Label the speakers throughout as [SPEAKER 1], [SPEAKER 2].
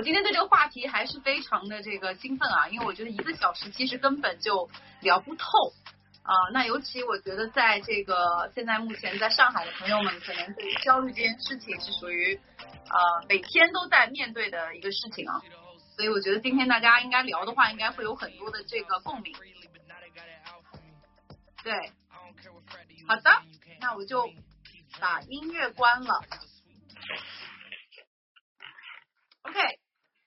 [SPEAKER 1] 我今天对这个话题还是非常的这个兴奋啊，因为我觉得一个小时其实根本就聊不透啊。那尤其我觉得在这个现在目前在上海的朋友们，可能对焦虑这件事情是属于呃每天都在面对的一个事情啊。所以我觉得今天大家应该聊的话，应该会有很多的这个共鸣。对，好的，那我就把音乐关了。OK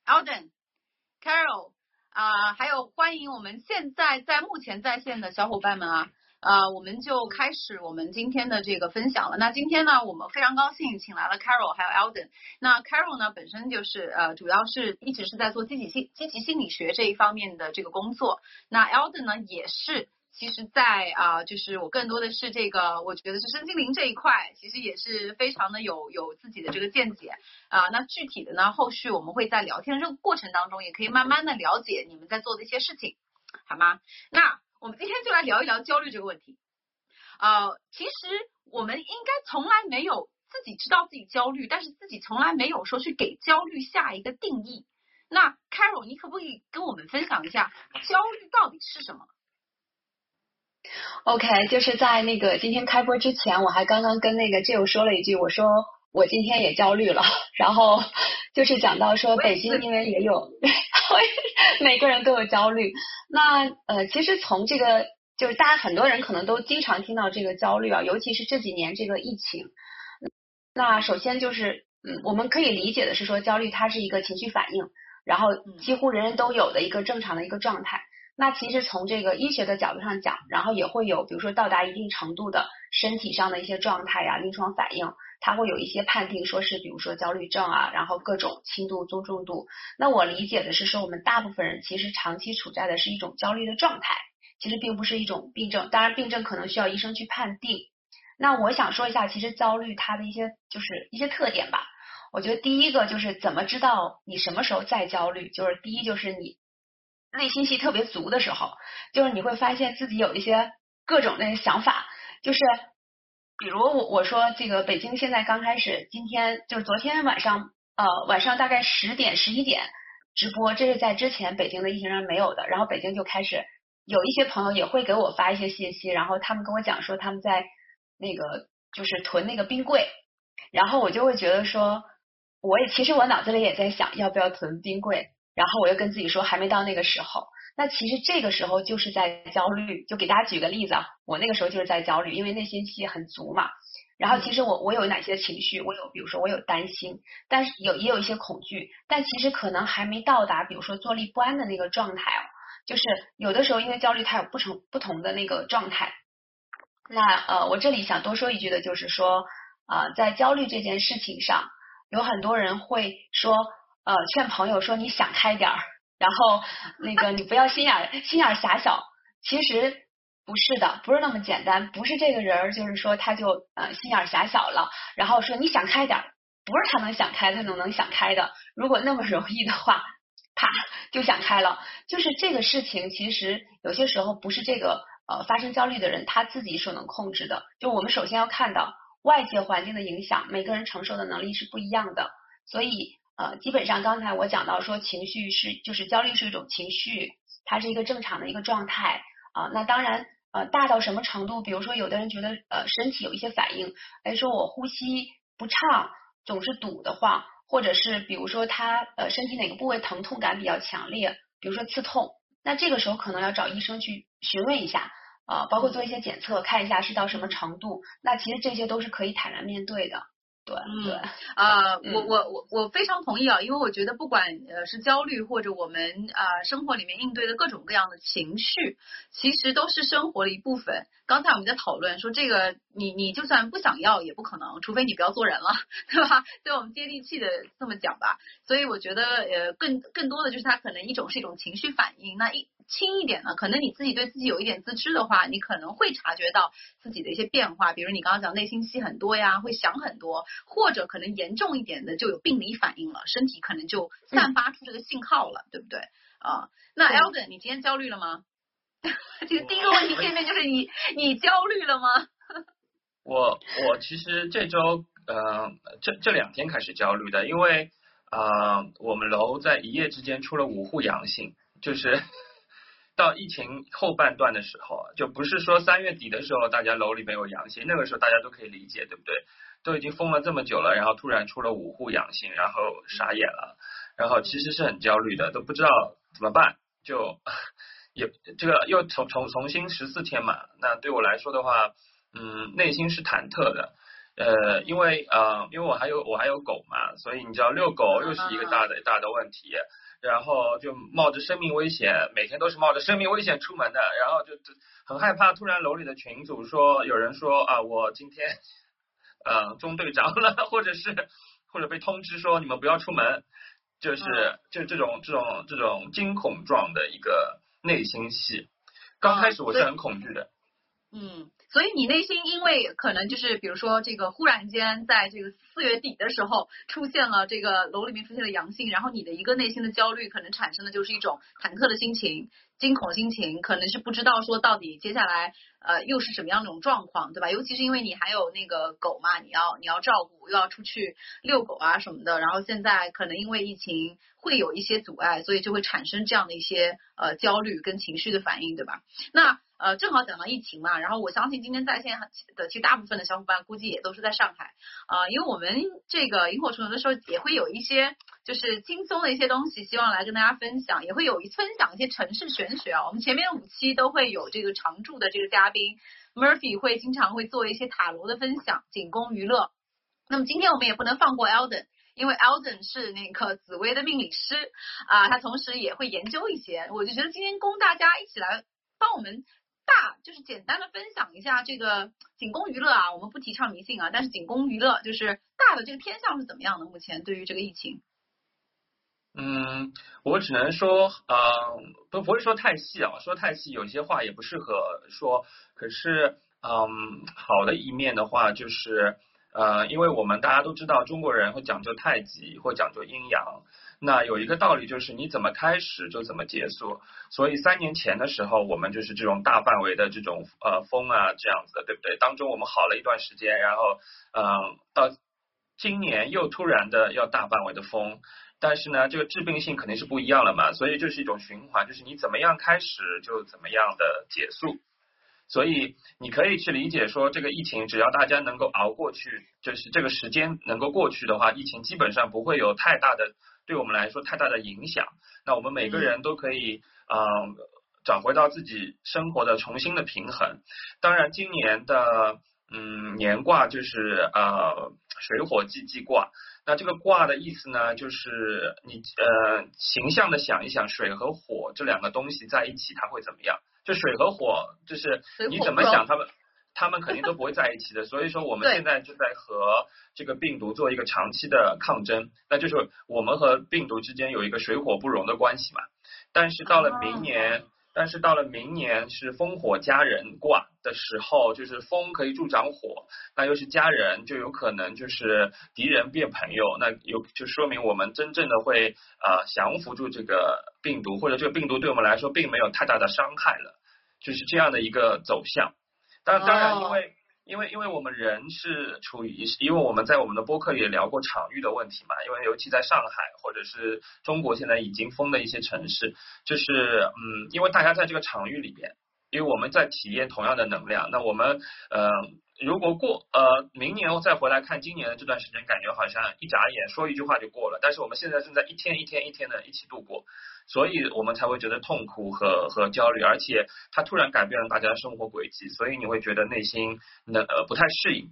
[SPEAKER 1] OK，Alden，Carol，啊，还有欢迎我们现在在目前在线的小伙伴们啊，呃，我们就开始我们今天的这个分享了。那今天呢，我们非常高兴请来了 Carol 还有 Alden。那 Carol 呢，本身就是呃，主要是一直是在做积极性积极心理学这一方面的这个工作。那 Alden 呢，也是。其实，在啊，就是我更多的是这个，我觉得是身心灵这一块，其实也是非常的有有自己的这个见解啊。那具体的呢，后续我们会在聊天这个过程当中，也可以慢慢的了解你们在做的一些事情，好吗？那我们今天就来聊一聊焦虑这个问题。呃，其实我们应该从来没有自己知道自己焦虑，但是自己从来没有说去给焦虑下一个定义。那 Carol，你可不可以跟我们分享一下焦虑到底是什么
[SPEAKER 2] ？OK，就是在那个今天开播之前，我还刚刚跟那个 Jill 说了一句，我说我今天也焦虑了。然后 就是讲到说北京因为也有，每个人都有焦虑。那呃，其实从这个就是大家很多人可能都经常听到这个焦虑啊，尤其是这几年这个疫情。那首先就是嗯，我们可以理解的是说焦虑它是一个情绪反应，然后几乎人人都有的一个正常的一个状态。那其实从这个医学的角度上讲，然后也会有，比如说到达一定程度的身体上的一些状态呀、临床反应，它会有一些判定，说是比如说焦虑症啊，然后各种轻度、中重度。那我理解的是说，我们大部分人其实长期处在的是一种焦虑的状态，其实并不是一种病症。当然，病症可能需要医生去判定。那我想说一下，其实焦虑它的一些就是一些特点吧。我觉得第一个就是怎么知道你什么时候在焦虑，就是第一就是你。内心戏特别足的时候，就是你会发现自己有一些各种的想法，就是比如我我说这个北京现在刚开始，今天就是昨天晚上呃晚上大概十点十一点直播，这是在之前北京的疫情上没有的，然后北京就开始有一些朋友也会给我发一些信息，然后他们跟我讲说他们在那个就是囤那个冰柜，然后我就会觉得说，我也其实我脑子里也在想要不要囤冰柜。然后我又跟自己说还没到那个时候，那其实这个时候就是在焦虑。就给大家举个例子啊，我那个时候就是在焦虑，因为内心戏很足嘛。然后其实我我有哪些情绪？我有比如说我有担心，但是有也有一些恐惧，但其实可能还没到达比如说坐立不安的那个状态哦。就是有的时候因为焦虑它有不成不同的那个状态。那呃我这里想多说一句的就是说啊在焦虑这件事情上，有很多人会说。呃，劝朋友说你想开点儿，然后 那个你不要心眼心眼狭小。其实不是的，不是那么简单，不是这个人就是说他就呃心眼狭小了，然后说你想开点儿，不是他能想开，他能能想开的。如果那么容易的话，啪就想开了。就是这个事情，其实有些时候不是这个呃发生焦虑的人他自己所能控制的。就我们首先要看到外界环境的影响，每个人承受的能力是不一样的，所以。呃，基本上刚才我讲到说，情绪是就是焦虑是一种情绪，它是一个正常的一个状态啊。那当然，呃，大到什么程度？比如说，有的人觉得呃身体有一些反应，哎，说我呼吸不畅，总是堵得慌，或者是比如说他呃身体哪个部位疼痛感比较强烈，比如说刺痛，那这个时候可能要找医生去询问一下啊，包括做一些检测，看一下是到什么程度。那其实这些都是可以坦然面对的。对，对，
[SPEAKER 1] 啊，我我我我非常同意啊，因为我觉得不管呃是焦虑或者我们啊生活里面应对的各种各样的情绪，其实都是生活的一部分。刚才我们在讨论说，这个你你就算不想要也不可能，除非你不要做人了，对吧？对我们接地气的这么讲吧。所以我觉得呃更更多的就是它可能一种是一种情绪反应，那一。轻一点呢，可能你自己对自己有一点自知的话，你可能会察觉到自己的一些变化，比如你刚刚讲内心戏很多呀，会想很多，或者可能严重一点的就有病理反应了，身体可能就散发出这个信号了，对不对？啊，那 Elden，你今天焦虑了吗？这个第一个问题见面就是你，你焦虑了吗？
[SPEAKER 3] 我我其实这周呃这这两天开始焦虑的，因为。啊，我们楼在一夜之间出了五户阳性，就是到疫情后半段的时候，就不是说三月底的时候大家楼里没有阳性，那个时候大家都可以理解，对不对？都已经封了这么久了，然后突然出了五户阳性，然后傻眼了，然后其实是很焦虑的，都不知道怎么办，就 也这个又重重重新十四天嘛，那对我来说的话，嗯，内心是忐忑的。呃，因为呃，因为我还有我还有狗嘛，所以你知道遛狗又是一个大的大的问题，然后就冒着生命危险，每天都是冒着生命危险出门的，然后就很害怕，突然楼里的群主说有人说啊，我今天 呃中队长了，或者是或者被通知说你们不要出门，就是就这种这种这种惊恐状的一个内心戏，刚开始我是很恐惧的，
[SPEAKER 1] 嗯。所以你内心因为可能就是比如说这个忽然间在这个四月底的时候出现了这个楼里面出现了阳性，然后你的一个内心的焦虑可能产生的就是一种忐忑的心情、惊恐心情，可能是不知道说到底接下来呃又是什么样的一种状况，对吧？尤其是因为你还有那个狗嘛，你要你要照顾，又要出去遛狗啊什么的，然后现在可能因为疫情会有一些阻碍，所以就会产生这样的一些呃焦虑跟情绪的反应，对吧？那。呃，正好讲到疫情嘛，然后我相信今天在线的其实大部分的小伙伴估计也都是在上海啊，因为我们这个萤火虫的时候也会有一些就是轻松的一些东西，希望来跟大家分享，也会有一分享一些城市玄学啊。我们前面五期都会有这个常驻的这个嘉宾宾 Murphy 会经常会做一些塔罗的分享，仅供娱乐。那么今天我们也不能放过 Elden，因为 Elden 是那个紫薇的命理师啊，他同时也会研究一些，我就觉得今天供大家一起来帮我们。大就是简单的分享一下这个仅供娱乐啊，我们不提倡迷信啊，但是仅供娱乐，就是大的这个偏向是怎么样的？目前对于这个疫情，
[SPEAKER 3] 嗯，我只能说呃，不不会说太细啊，说太细有些话也不适合说。可是嗯，好的一面的话就是呃，因为我们大家都知道中国人会讲究太极或讲究阴阳。那有一个道理就是你怎么开始就怎么结束，所以三年前的时候我们就是这种大范围的这种呃风啊这样子的，对不对？当中我们好了一段时间，然后嗯到今年又突然的要大范围的封，但是呢这个致病性肯定是不一样了嘛，所以就是一种循环，就是你怎么样开始就怎么样的结束，所以你可以去理解说这个疫情只要大家能够熬过去，就是这个时间能够过去的话，疫情基本上不会有太大的。对我们来说太大的影响，那我们每个人都可以嗯找回到自己生活的重新的平衡。当然，今年的嗯年卦就是呃水火既济卦。那这个卦的意思呢，就是你呃形象的想一想，水和火这两个东西在一起，它会怎么样？就水和火，就是你怎么想他们？他们肯定都不会在一起的，所以说我们现在就在和这个病毒做一个长期的抗争，那就是我们和病毒之间有一个水火不容的关系嘛。但是到了明年，但是到了明年是烽火佳人卦的时候，就是风可以助长火，那又是家人，就有可能就是敌人变朋友，那有就说明我们真正的会呃降服住这个病毒，或者这个病毒对我们来说并没有太大的伤害了，就是这样的一个走向。当当然，因为因为因为我们人是处于，因为我们在我们的播客也聊过场域的问题嘛，因为尤其在上海或者是中国现在已经封的一些城市，就是嗯，因为大家在这个场域里边，因为我们在体验同样的能量，那我们呃，如果过呃明年再回来看今年的这段时间，感觉好像一眨眼说一句话就过了，但是我们现在正在一天一天一天的一起度过。所以我们才会觉得痛苦和和焦虑，而且它突然改变了大家的生活轨迹，所以你会觉得内心那呃不太适应。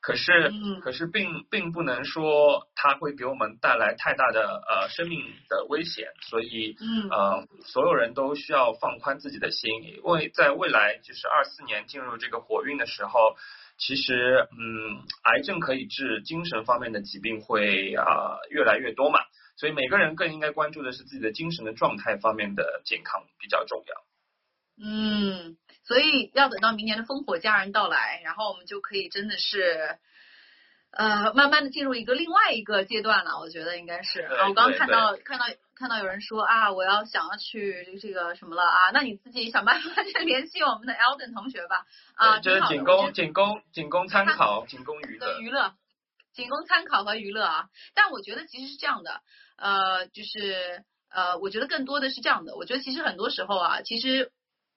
[SPEAKER 3] 可是，可是并并不能说它会给我们带来太大的呃生命的危险，所以，呃，所有人都需要放宽自己的心，因为在未来就是二四年进入这个火运的时候，其实嗯，癌症可以治，精神方面的疾病会啊越来越多嘛。所以每个人更应该关注的是自己的精神的状态方面的健康比较重要。
[SPEAKER 1] 嗯，所以要等到明年的烽火佳人到来，然后我们就可以真的是呃慢慢的进入一个另外一个阶段了。我觉得应该是。我刚刚看到看到看到有人说啊，我要想要去这个什么了啊，那你自己想办法 去联系我们的 Elden 同学吧。啊，
[SPEAKER 3] 就是仅供仅供仅供参考，仅供娱乐。
[SPEAKER 1] 娱乐。仅供参考和娱乐啊。但我觉得其实是这样的，呃，就是呃，我觉得更多的是这样的。我觉得其实很多时候啊，其实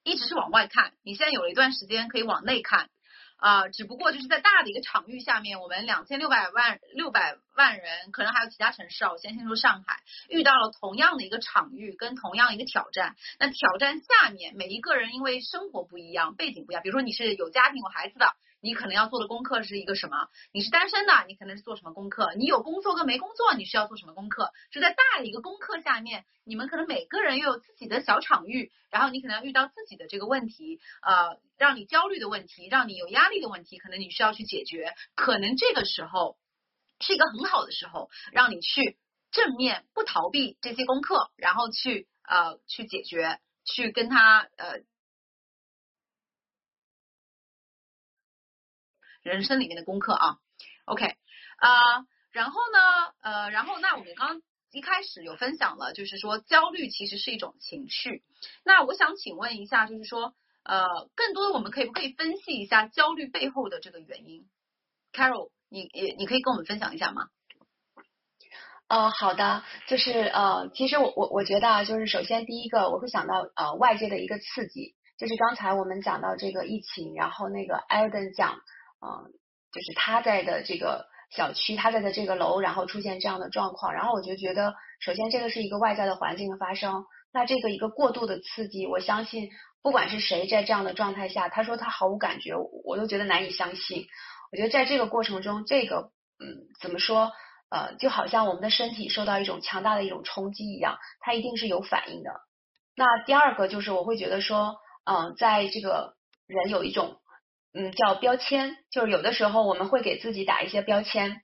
[SPEAKER 1] 一直是往外看，你现在有了一段时间可以往内看。啊，只不过就是在大的一个场域下面，我们两千六百万六百万人，可能还有其他城市啊，我先先说上海，遇到了同样的一个场域跟同样一个挑战。那挑战下面每一个人因为生活不一样，背景不一样，比如说你是有家庭有孩子的。你可能要做的功课是一个什么？你是单身的，你可能是做什么功课？你有工作跟没工作，你需要做什么功课？就在大的一个功课下面，你们可能每个人又有自己的小场域，然后你可能要遇到自己的这个问题，呃，让你焦虑的问题，让你有压力的问题，可能你需要去解决。可能这个时候是一个很好的时候，让你去正面不逃避这些功课，然后去呃去解决，去跟他呃。人生里面的功课啊，OK，啊，然后呢，呃，然后那我们刚一开始有分享了，就是说焦虑其实是一种情绪。那我想请问一下，就是说，呃，更多的我们可以不可以分析一下焦虑背后的这个原因？Carol，你你你可以跟我们分享一下吗？
[SPEAKER 2] 呃，好的，就是呃，其实我我我觉得啊，就是首先第一个我会想到呃外界的一个刺激，就是刚才我们讲到这个疫情，然后那个 Alden 讲。嗯，就是他在的这个小区，他在的这个楼，然后出现这样的状况，然后我就觉得，首先这个是一个外在的环境的发生，那这个一个过度的刺激，我相信不管是谁在这样的状态下，他说他毫无感觉，我都觉得难以相信。我觉得在这个过程中，这个嗯，怎么说？呃，就好像我们的身体受到一种强大的一种冲击一样，它一定是有反应的。那第二个就是我会觉得说，嗯，在这个人有一种。嗯，叫标签，就是有的时候我们会给自己打一些标签，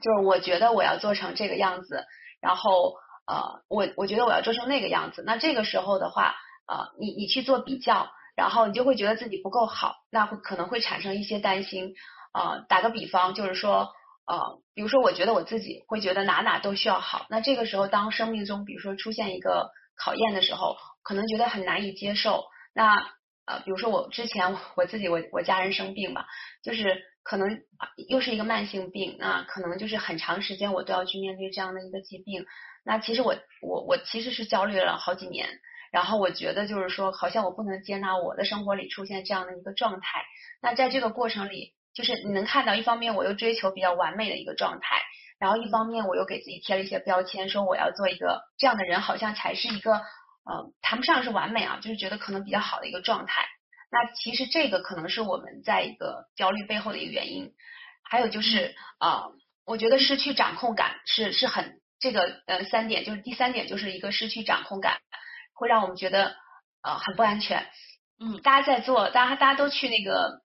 [SPEAKER 2] 就是我觉得我要做成这个样子，然后呃，我我觉得我要做成那个样子，那这个时候的话，呃，你你去做比较，然后你就会觉得自己不够好，那会可能会产生一些担心。呃，打个比方，就是说，呃，比如说我觉得我自己会觉得哪哪都需要好，那这个时候当生命中比如说出现一个考验的时候，可能觉得很难以接受，那。呃，比如说我之前我自己我我家人生病吧，就是可能又是一个慢性病，那可能就是很长时间我都要去面对这样的一个疾病。那其实我我我其实是焦虑了好几年，然后我觉得就是说，好像我不能接纳我的生活里出现这样的一个状态。那在这个过程里，就是你能看到，一方面我又追求比较完美的一个状态，然后一方面我又给自己贴了一些标签，说我要做一个这样的人，好像才是一个。呃，谈不上是完美啊，就是觉得可能比较好的一个状态。那其实这个可能是我们在一个焦虑背后的一个原因。还有就是啊，我觉得失去掌控感是是很这个呃三点，就是第三点就是一个失去掌控感，会让我们觉得呃很不安全。
[SPEAKER 1] 嗯，
[SPEAKER 2] 大家在做，大家大家都去那个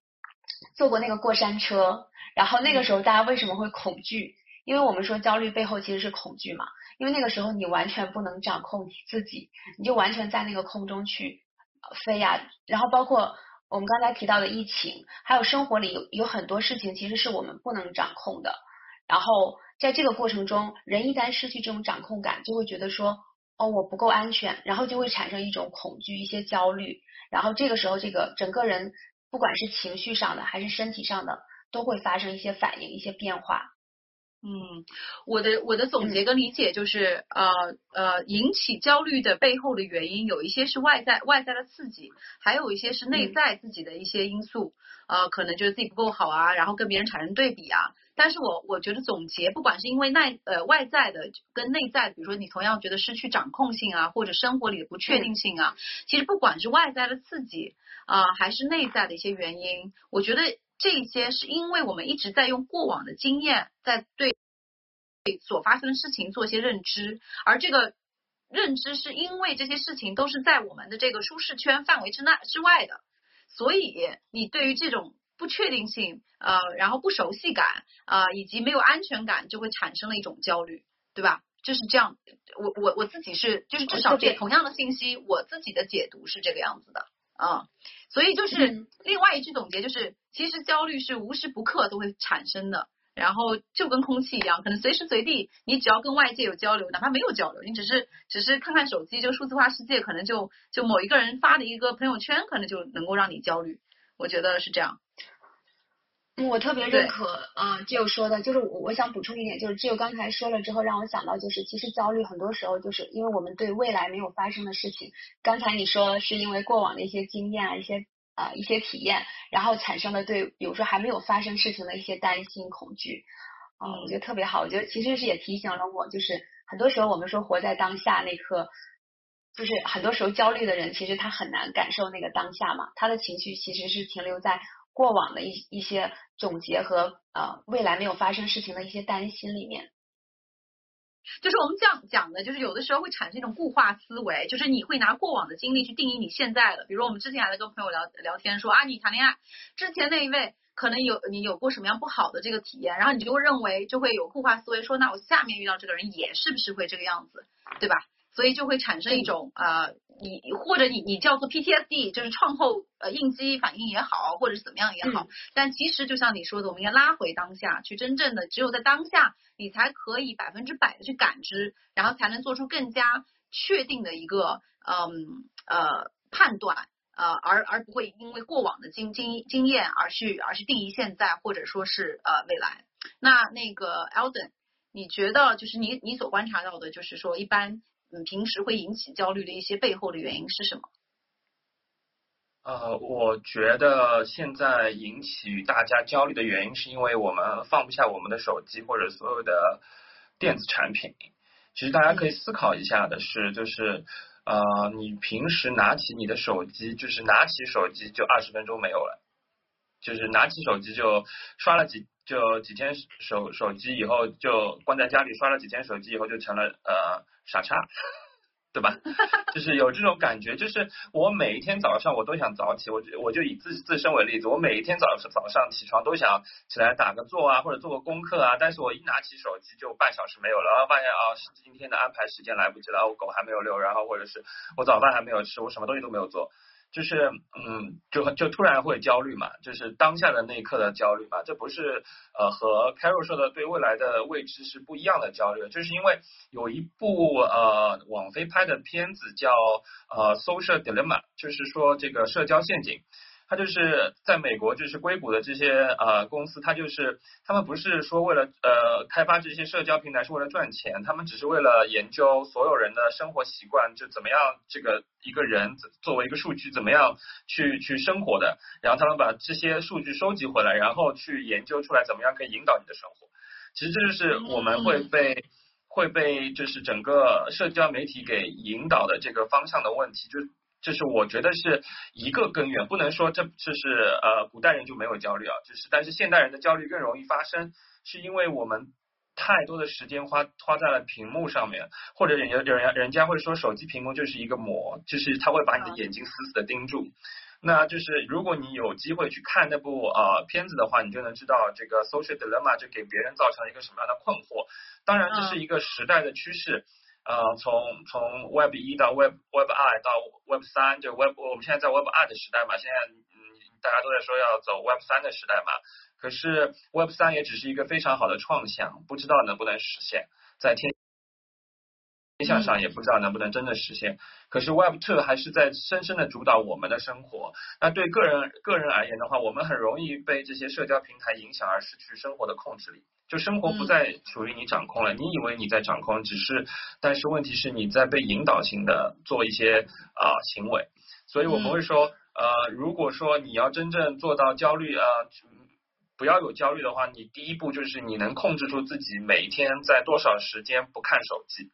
[SPEAKER 2] 坐过那个过山车，然后那个时候大家为什么会恐惧？因为我们说焦虑背后其实是恐惧嘛。因为那个时候你完全不能掌控你自己，你就完全在那个空中去飞呀。然后包括我们刚才提到的疫情，还有生活里有有很多事情其实是我们不能掌控的。然后在这个过程中，人一旦失去这种掌控感，就会觉得说哦我不够安全，然后就会产生一种恐惧、一些焦虑。然后这个时候，这个整个人不管是情绪上的还是身体上的，都会发生一些反应、一些变化。
[SPEAKER 1] 嗯，我的我的总结跟理解就是，呃呃，引起焦虑的背后的原因有一些是外在外在的刺激，还有一些是内在自己的一些因素，呃，可能觉得自己不够好啊，然后跟别人产生对比啊。但是我我觉得总结，不管是因为内呃外在的跟内在，比如说你同样觉得失去掌控性啊，或者生活里的不确定性啊，其实不管是外在的刺激啊，还是内在的一些原因，我觉得。这些是因为我们一直在用过往的经验，在对所发生的事情做一些认知，而这个认知是因为这些事情都是在我们的这个舒适圈范围之内之外的，所以你对于这种不确定性，呃，然后不熟悉感，啊，以及没有安全感，就会产生了一种焦虑，对吧？就是这样，我我我自己是，就是至少这同样的信息，我自己的解读是这个样子的。啊，所以就是另外一句总结就是，其实焦虑是无时不刻都会产生的，然后就跟空气一样，可能随时随地你只要跟外界有交流，哪怕没有交流，你只是只是看看手机，就数字化世界，可能就就某一个人发的一个朋友圈，可能就能够让你焦虑。我觉得是这样。
[SPEAKER 2] 嗯，我特别认可啊，只有说的，就是我我想补充一点，就是只有刚才说了之后，让我想到就是，其实焦虑很多时候就是因为我们对未来没有发生的事情，刚才你说是因为过往的一些经验啊，一些啊一些体验，然后产生了对，比如说还没有发生事情的一些担心恐惧，啊，我觉得特别好，我觉得其实是也提醒了我，就是很多时候我们说活在当下那刻，就是很多时候焦虑的人其实他很难感受那个当下嘛，他的情绪其实是停留在。过往的一一些总结和呃未来没有发生事情的一些担心里面，
[SPEAKER 1] 就是我们这样讲的，就是有的时候会产生一种固化思维，就是你会拿过往的经历去定义你现在的。比如我们之前还在跟朋友聊聊天说啊，你谈恋爱之前那一位可能有你有过什么样不好的这个体验，然后你就会认为就会有固化思维，说那我下面遇到这个人也是不是会这个样子，对吧？所以就会产生一种啊，你或者你你叫做 PTSD，就是创后呃应激反应也好，或者是怎么样也好。但其实就像你说的，我们应该拉回当下，去真正的只有在当下，你才可以百分之百的去感知，然后才能做出更加确定的一个嗯呃判断呃，而而不会因为过往的经经经验而去而去定义现在或者说是呃未来。那那个 Elden，你觉得就是你你所观察到的，就是说一般。嗯，平时会引起焦虑的一些背后的原因是什么？
[SPEAKER 3] 呃，我觉得现在引起大家焦虑的原因，是因为我们放不下我们的手机或者所有的电子产品。其实大家可以思考一下的是，就是呃，你平时拿起你的手机，就是拿起手机就二十分钟没有了，就是拿起手机就刷了几就几天手手机以后就关在家里刷了几天手机以后就成了呃。傻叉，对吧？就是有这种感觉，就是我每一天早上我都想早起，我就我就以自自身为例子，我每一天早上早上起床都想起来打个坐啊，或者做个功课啊，但是我一拿起手机就半小时没有了，然后发现啊，今天的安排时间来不及了，我狗还没有遛，然后或者是我早饭还没有吃，我什么东西都没有做。就是嗯，就就突然会焦虑嘛，就是当下的那一刻的焦虑嘛，这不是呃和 Carol 说的对未来的未知是不一样的焦虑，就是因为有一部呃网飞拍的片子叫呃 Social Dilemma，就是说这个社交陷阱。他就是在美国，就是硅谷的这些呃公司，它就是他们不是说为了呃开发这些社交平台是为了赚钱，他们只是为了研究所有人的生活习惯，就怎么样这个一个人作为一个数据怎么样去去生活的，然后他们把这些数据收集回来，然后去研究出来怎么样可以引导你的生活。其实这就是我们会被会被就是整个社交媒体给引导的这个方向的问题，就。就是我觉得是一个根源，不能说这这是呃古代人就没有焦虑啊，就是但是现代人的焦虑更容易发生，是因为我们太多的时间花花在了屏幕上面，或者人有人人家会说手机屏幕就是一个膜，就是它会把你的眼睛死死的盯住。那就是如果你有机会去看那部呃片子的话，你就能知道这个 social dilemma 就给别人造成了一个什么样的困惑。当然这是一个时代的趋势。呃，从从 Web 一到 Web Web 二到 Web 三，就 Web 我们现在在 Web 二的时代嘛，现在嗯大家都在说要走 Web 三的时代嘛，可是 Web 三也只是一个非常好的创想，不知道能不能实现，在天天象上也不知道能不能真的实现，可是 Web two 还是在深深的主导我们的生活。那对个人个人而言的话，我们很容易被这些社交平台影响而失去生活的控制力。就生活不再属于你掌控了，你以为你在掌控，只是，但是问题是你在被引导性的做一些啊行为，所以我们会说，呃，如果说你要真正做到焦虑，呃，不要有焦虑的话，你第一步就是你能控制住自己每天在多少时间不看手机，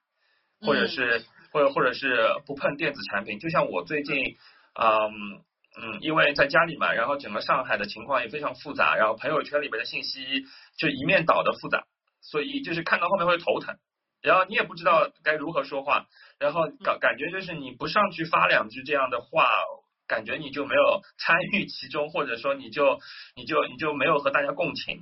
[SPEAKER 3] 或者是或者或者是不碰电子产品，就像我最近，嗯。嗯，因为在家里嘛，然后整个上海的情况也非常复杂，然后朋友圈里边的信息就一面倒的复杂，所以就是看到后面会头疼，然后你也不知道该如何说话，然后感感觉就是你不上去发两句这样的话，感觉你就没有参与其中，或者说你就你就你就没有和大家共情。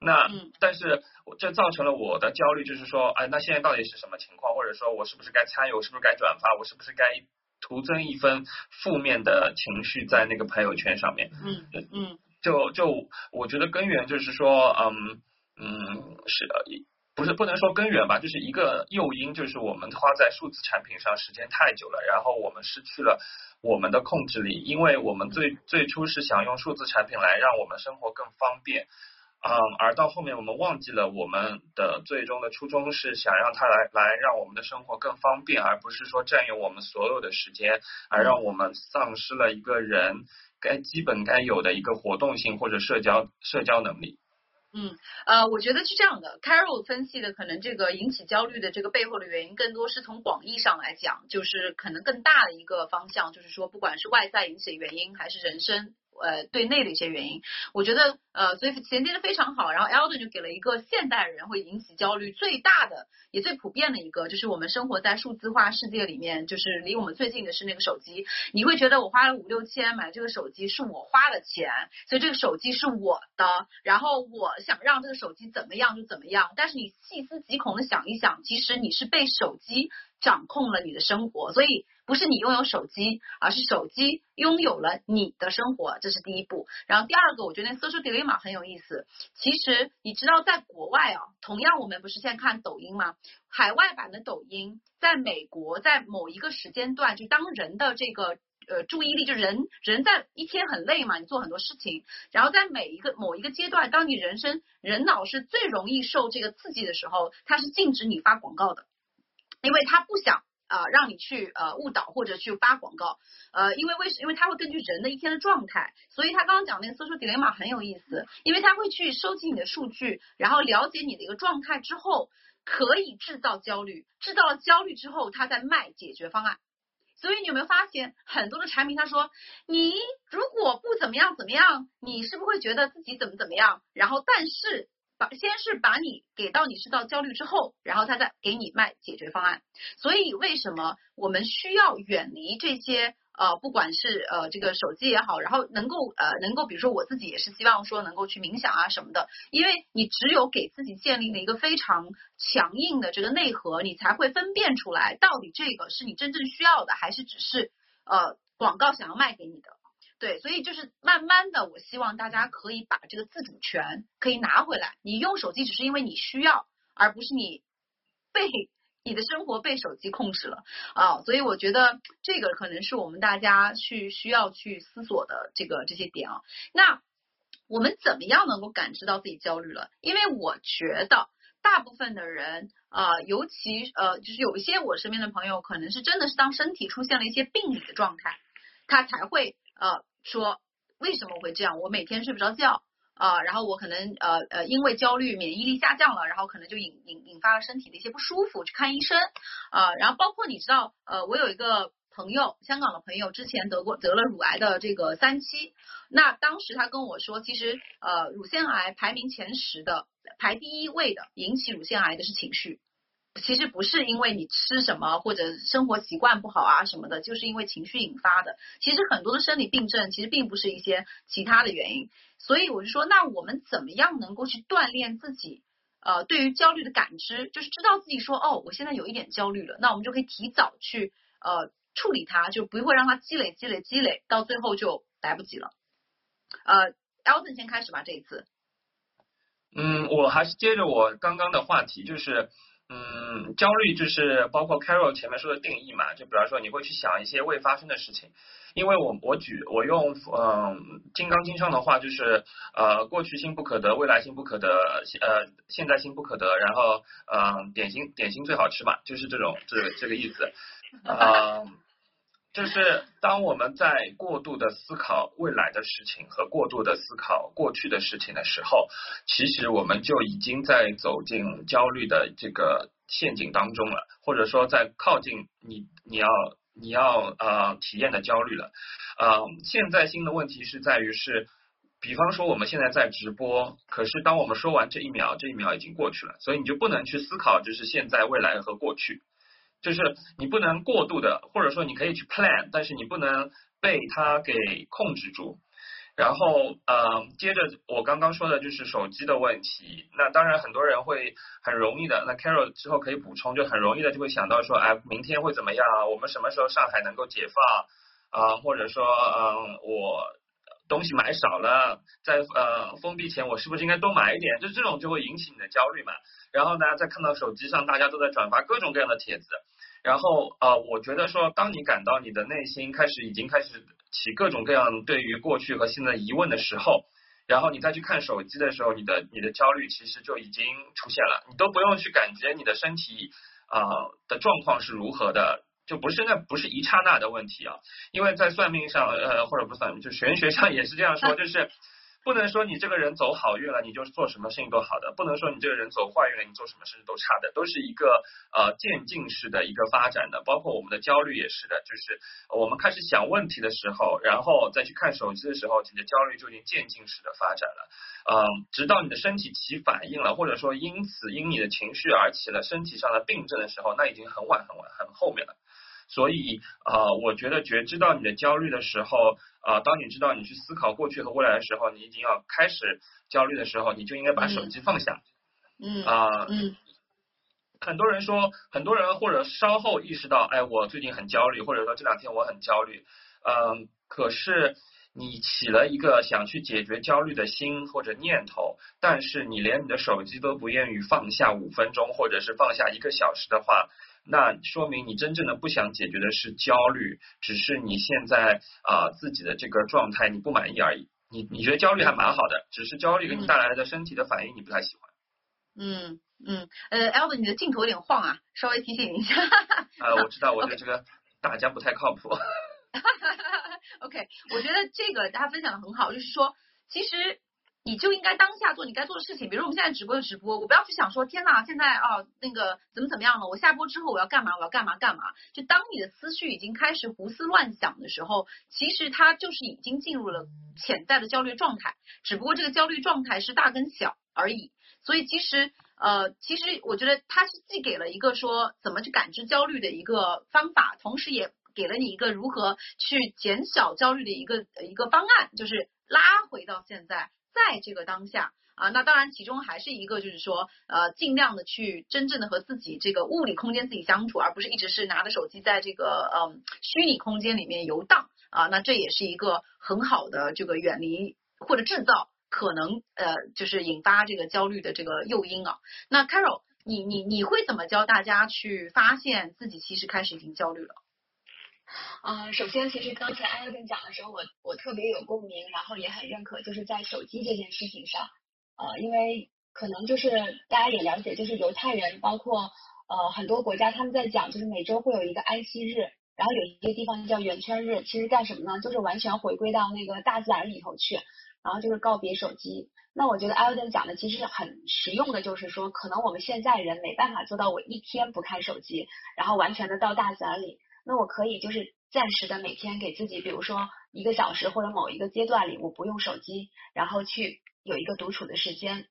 [SPEAKER 3] 那但是这造成了我的焦虑，就是说，哎，那现在到底是什么情况？或者说我是不是该参与？我是不是该转发？我是不是该？徒增一分负面的情绪在那个朋友圈上面，
[SPEAKER 1] 嗯嗯，
[SPEAKER 3] 就就我觉得根源就是说，嗯嗯是不是不能说根源吧，就是一个诱因，就是我们花在数字产品上时间太久了，然后我们失去了我们的控制力，因为我们最最初是想用数字产品来让我们生活更方便，嗯，而到后面我们忘记了我们的最终的初衷是想让它来来让我们的生活更方便，而不是说占用我们所有的时间，而让我们丧失了一个人该基本该有的一个活动性或者社交社交能力。
[SPEAKER 1] 嗯，呃，我觉得是这样的，Carol 分析的可能这个引起焦虑的这个背后的原因，更多是从广义上来讲，就是可能更大的一个方向，就是说不管是外在引起的原因，还是人生。呃，对内的一些原因，我觉得呃，所以衔接的非常好。然后 Eldon 就给了一个现代人会引起焦虑最大的也最普遍的一个，就是我们生活在数字化世界里面，就是离我们最近的是那个手机。你会觉得我花了五六千买这个手机是我花的钱，所以这个手机是我的，然后我想让这个手机怎么样就怎么样。但是你细思极恐的想一想，其实你是被手机掌控了你的生活，所以。不是你拥有手机，而是手机拥有了你的生活，这是第一步。然后第二个，我觉得 social dilemma 很有意思。其实你知道，在国外啊，同样我们不是现在看抖音吗？海外版的抖音，在美国，在某一个时间段，就当人的这个呃注意力，就人人在一天很累嘛，你做很多事情，然后在每一个某一个阶段，当你人生人脑是最容易受这个刺激的时候，它是禁止你发广告的，因为他不想。啊，让你去呃误导或者去发广告，呃，因为为什？因为他会根据人的一天的状态，所以他刚刚讲那个 social dilemma 很有意思，因为他会去收集你的数据，然后了解你的一个状态之后，可以制造焦虑，制造了焦虑之后，他在卖解决方案。所以你有没有发现很多的产品，他说你如果不怎么样怎么样，你是不是会觉得自己怎么怎么样？然后但是。把先是把你给到你制造焦虑之后，然后他再给你卖解决方案。所以为什么我们需要远离这些呃，不管是呃这个手机也好，然后能够呃能够，比如说我自己也是希望说能够去冥想啊什么的，因为你只有给自己建立了一个非常强硬的这个内核，你才会分辨出来到底这个是你真正需要的，还是只是呃广告想要卖给你的。对，所以就是慢慢的，我希望大家可以把这个自主权可以拿回来。你用手机只是因为你需要，而不是你 被你的生活被手机控制了啊。所以我觉得这个可能是我们大家去需要去思索的这个这些点啊。那我们怎么样能够感知到自己焦虑了？因为我觉得大部分的人啊，尤其呃，就是有一些我身边的朋友，可能是真的是当身体出现了一些病理的状态，他才会呃。说为什么会这样？我每天睡不着觉啊，然后我可能呃呃因为焦虑免疫力下降了，然后可能就引引引发了身体的一些不舒服，去看医生啊。然后包括你知道呃我有一个朋友，香港的朋友之前得过得了乳癌的这个三期，那当时他跟我说，其实呃乳腺癌排名前十的排第一位的引起乳腺癌的是情绪。其实不是因为你吃什么或者生活习惯不好啊什么的，就是因为情绪引发的。其实很多的生理病症其实并不是一些其他的原因。所以我就说，那我们怎么样能够去锻炼自己？呃，对于焦虑的感知，就是知道自己说，哦，我现在有一点焦虑了，那我们就可以提早去呃处理它，就不会让它积累积累积累，到最后就来不及了。呃，Elton 先开始吧，这一次。
[SPEAKER 3] 嗯，我还是接着我刚刚的话题，就是。嗯，焦虑就是包括 Carol 前面说的定义嘛，就比方说你会去想一些未发生的事情，因为我我举我用嗯金刚经上的话就是呃过去心不可得，未来心不可得，呃现在心不可得，然后嗯点心点心最好吃嘛，就是这种这这个意思啊。就是当我们在过度的思考未来的事情和过度的思考过去的事情的时候，其实我们就已经在走进焦虑的这个陷阱当中了，或者说在靠近你你要你要呃体验的焦虑了。呃，现在新的问题是在于是，比方说我们现在在直播，可是当我们说完这一秒，这一秒已经过去了，所以你就不能去思考就是现在、未来和过去。就是你不能过度的，或者说你可以去 plan，但是你不能被它给控制住。然后，呃，接着我刚刚说的就是手机的问题。那当然很多人会很容易的，那 Carol 之后可以补充，就很容易的就会想到说，哎，明天会怎么样啊？我们什么时候上海能够解放？啊，或者说，嗯，我东西买少了，在呃封闭前我是不是应该多买一点？就这种就会引起你的焦虑嘛。然后呢，再看到手机上大家都在转发各种各样的帖子，然后呃，我觉得说，当你感到你的内心开始已经开始起各种各样对于过去和现在疑问的时候，然后你再去看手机的时候，你的你的焦虑其实就已经出现了，你都不用去感觉你的身体啊的状况是如何的，就不是那不是一刹那的问题啊，因为在算命上呃或者不算命，就玄学上也是这样说，就是。不能说你这个人走好运了，你就是做什么事情都好的；不能说你这个人走坏运了，你做什么事情都差的。都是一个呃渐进式的一个发展的，包括我们的焦虑也是的，就是我们开始想问题的时候，然后再去看手机的时候，你的焦虑就已经渐进式的发展了。嗯，直到你的身体起反应了，或者说因此因你的情绪而起了身体上的病症的时候，那已经很晚很晚很后面了。所以啊，我觉得觉知到你的焦虑的时候，啊，当你知道你去思考过去和未来的时候，你已经要开始焦虑的时候，你就应该把手机放下。
[SPEAKER 1] 嗯
[SPEAKER 3] 啊
[SPEAKER 1] 嗯，
[SPEAKER 3] 很多人说，很多人或者稍后意识到，哎，我最近很焦虑，或者说这两天我很焦虑。嗯，可是你起了一个想去解决焦虑的心或者念头，但是你连你的手机都不愿意放下五分钟，或者是放下一个小时的话。那说明你真正的不想解决的是焦虑，只是你现在啊自己的这个状态你不满意而已。你你觉得焦虑还蛮好的，只是焦虑给你带来的身体的反应你不太喜欢。
[SPEAKER 1] 嗯嗯，呃，Alvin，你的镜头有点晃啊，稍微提醒一下。
[SPEAKER 3] 啊，我知道，我对这个大家不太靠谱。
[SPEAKER 1] OK，我觉得这个大家分享的很好，就是说其实。你就应该当下做你该做的事情，比如我们现在直播就直播，我不要去想说天呐，现在啊那个怎么怎么样了，我下播之后我要干嘛，我要干嘛干嘛。就当你的思绪已经开始胡思乱想的时候，其实它就是已经进入了潜在的焦虑状态，只不过这个焦虑状态是大跟小而已。所以其实呃，其实我觉得它是既给了一个说怎么去感知焦虑的一个方法，同时也给了你一个如何去减小焦虑的一个一个方案，就是拉回到现在。在这个当下啊，那当然其中还是一个就是说，呃，尽量的去真正的和自己这个物理空间自己相处，而不是一直是拿着手机在这个嗯虚拟空间里面游荡啊。那这也是一个很好的这个远离或者制造可能呃就是引发这个焦虑的这个诱因啊。那 Carol，你你你会怎么教大家去发现自己其实开始已经焦虑了？
[SPEAKER 2] 啊，首先，其实刚才艾伦讲的时候，我我特别有共鸣，然后也很认可，就是在手机这件事情上，呃，因为可能就是大家也了解，就是犹太人，包括呃很多国家，他们在讲，就是每周会有一个安息日，然后有一些地方叫圆圈日，其实干什么呢？就是完全回归到那个大自然里头去，然后就是告别手机。那我觉得艾伦讲的其实很实用的，就是说，可能我们现在人没办法做到，我一天不看手机，然后完全的到大自然里。那我可以就是暂时的每天给自己，比如说一个小时或者某一个阶段里，我不用手机，然后去有一个独处的时间。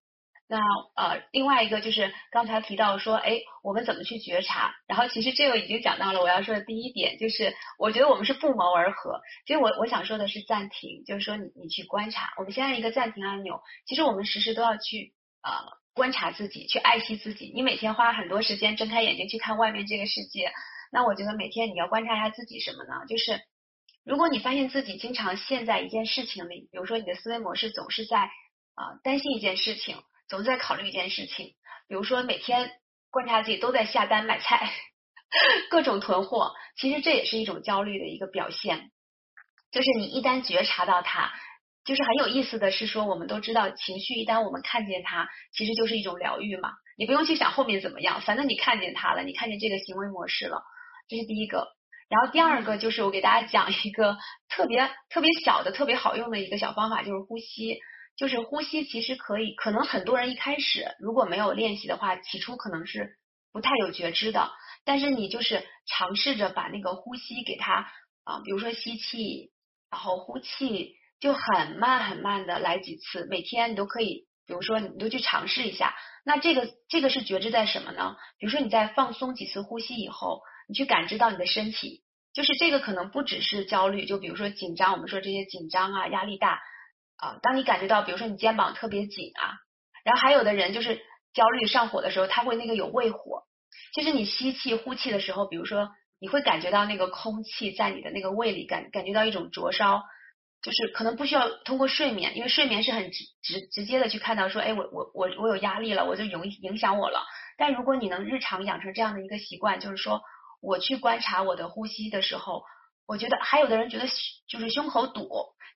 [SPEAKER 2] 那呃，另外一个就是刚才提到说，哎，我们怎么去觉察？然后其实这个已经讲到了我要说的第一点，就是我觉得我们是不谋而合。其实我我想说的是暂停，就是说你你去观察。我们现在一个暂停按钮，其实我们时时都要去呃观察自己，去爱惜自己。你每天花很多时间睁开眼睛去看外面这个世界。那我觉得每天你要观察一下自己什么呢？就是如果你发现自己经常陷在一件事情里，比如说你的思维模式总是在啊担心一件事情，总是在考虑一件事情，比如说每天观察自己都在下单买菜，各种囤货，其实这也是一种焦虑的一个表现。就是你一旦觉察到它，就是很有意思的是说，我们都知道情绪一旦我们看见它，其实就是一种疗愈嘛。你不用去想后面怎么样，反正你看见它了，你看见这个行为模式了。这是第一个，然后第二个就是我给大家讲一个特别特别小的、特别好用的一个小方法，就是呼吸。就是呼吸其实可以，可能很多人一开始如果没有练习的话，起初可能是不太有觉知的。但是你就是尝试着把那个呼吸给它啊，比如说吸气，然后呼气，就很慢很慢的来几次，每天你都可以，比如说你都去尝试一下。那这个这个是觉知在什么呢？比如说你在放松几次呼吸以后。你去感知到你的身体，就是这个可能不只是焦虑，就比如说紧张，我们说这些紧张啊、压力大啊，当你感觉到，比如说你肩膀特别紧啊，然后还有的人就是焦虑上火的时候，他会那个有胃火，就是你吸气、呼气的时候，比如说你会感觉到那个空气在你的那个胃里感感觉到一种灼烧，就是可能不需要通过睡眠，因为睡眠是很直直直接的去看到说，哎，我我我我有压力了，我就影影响我了。但如果你能日常养成这样的一个习惯，就是说我去观察我的呼吸的时候，我觉得还有的人觉得就是胸口堵，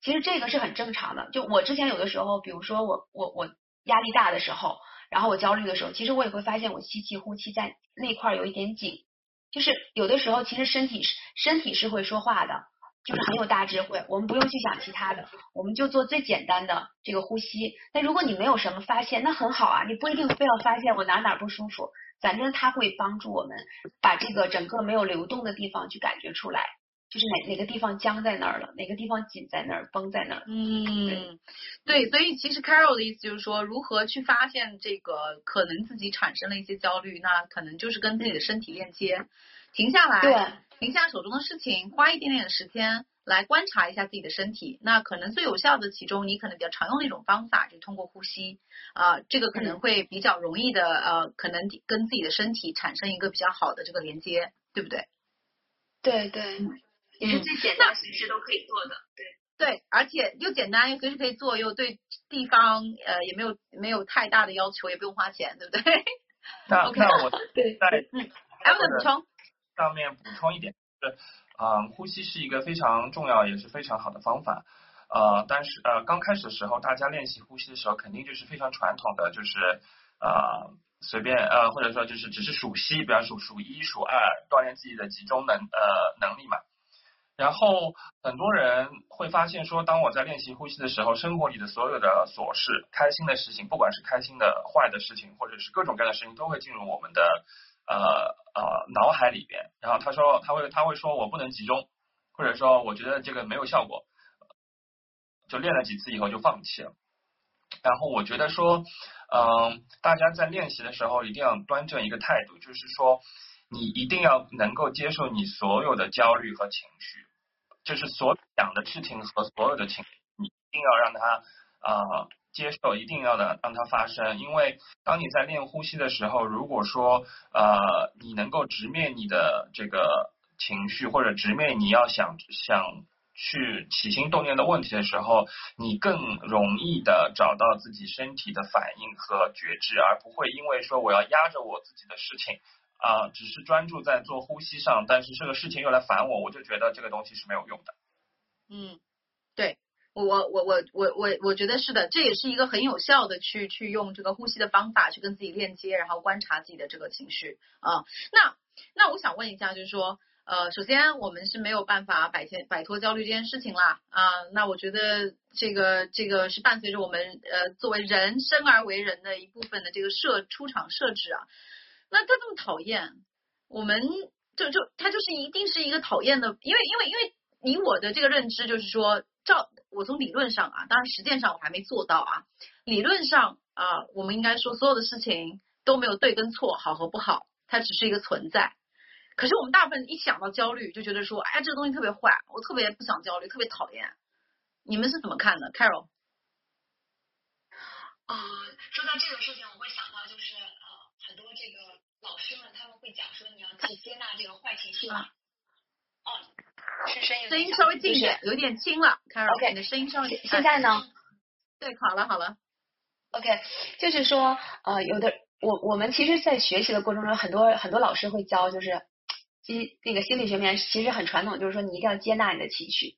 [SPEAKER 2] 其实这个是很正常的。就我之前有的时候，比如说我我我压力大的时候，然后我焦虑的时候，其实我也会发现我吸气呼气在那块有一点紧，就是有的时候其实身体是身体是会说话的。就是很有大智慧，我们不用去想其他的，我们就做最简单的这个呼吸。那如果你没有什么发现，那很好啊，你不一定非要发现我哪哪不舒服，反正它会帮助我们把这个整个没有流动的地方去感觉出来，就是哪哪个地方僵在那儿了，哪个地方紧在那儿，绷在那儿。
[SPEAKER 1] 嗯，对，所以其实 Carol 的意思就是说，如何去发现这个可能自己产生了一些焦虑，那可能就是跟自己的身体链接，停下来。
[SPEAKER 2] 对。
[SPEAKER 1] 停下手中的事情，花一点点的时间来观察一下自己的身体。那可能最有效的其中，你可能比较常用的一种方法，就是通过呼吸啊，这个可能会比较容易的呃，可能跟自己的身体产生一个比较好的这个连接，对不对？
[SPEAKER 2] 对对，也是最简单，随时都可以做的。对
[SPEAKER 1] 对，而且又简单又随时可以做，又对地方呃也没有没有太大的要求，也不用花钱，对不对？
[SPEAKER 3] 那
[SPEAKER 1] OK，
[SPEAKER 3] 那我
[SPEAKER 2] 对
[SPEAKER 3] 在
[SPEAKER 1] 嗯，还有补充。
[SPEAKER 3] 上面补充一点是，嗯，呼吸是一个非常重要也是非常好的方法，呃，但是呃刚开始的时候，大家练习呼吸的时候，肯定就是非常传统的，就是呃随便呃或者说就是只是数吸，比方数数一数二，锻炼自己的集中能呃能力嘛。然后很多人会发现说，当我在练习呼吸的时候，生活里的所有的琐事、开心的事情，不管是开心的、坏的事情，或者是各种各样的事情，都会进入我们的。呃呃，脑海里边，然后他说他会他会说我不能集中，或者说我觉得这个没有效果，就练了几次以后就放弃了。然后我觉得说，嗯，大家在练习的时候一定要端正一个态度，就是说你一定要能够接受你所有的焦虑和情绪，就是所想的事情和所有的情绪，你一定要让他啊。接受一定要的让它发生，因为当你在练呼吸的时候，如果说呃你能够直面你的这个情绪，或者直面你要想想去起心动念的问题的时候，你更容易的找到自己身体的反应和觉知，而不会因为说我要压着我自己的事情啊，只是专注在做呼吸上，但是这个事情又来烦我，我就觉得这个东西是没有用的。
[SPEAKER 1] 嗯，对。我我我我我我觉得是的，这也是一个很有效的去去用这个呼吸的方法去跟自己链接，然后观察自己的这个情绪啊。那那我想问一下，就是说呃，首先我们是没有办法摆脱摆脱焦虑这件事情啦啊。那我觉得这个这个是伴随着我们呃作为人生而为人的一部分的这个设出场设置啊。那他这么讨厌，我们就就他就是一定是一个讨厌的，因为因为因为以我的这个认知就是说照。我从理论上啊，当然实践上我还没做到啊。理论上啊，我们应该说所有的事情都没有对跟错，好和不好，它只是一个存在。可是我们大部分一想到焦虑，就觉得说，哎，这个东西特别坏，我特别不想焦虑，特别讨厌。你们是怎么看的，Carol？
[SPEAKER 2] 啊，说到这个事情，我会想到就是呃，很多这个老师们他们会讲说，你要去接纳这个坏情绪嘛。哦，是声音
[SPEAKER 1] 声音稍微近一点，有点轻了。
[SPEAKER 2] OK，
[SPEAKER 1] 你的声音稍微
[SPEAKER 2] 现在呢？
[SPEAKER 1] 对，好了好了。
[SPEAKER 2] OK，就是说呃，有的我我们其实，在学习的过程中，很多很多老师会教，就是心那个心理学面其实很传统，就是说你一定要接纳你的情绪。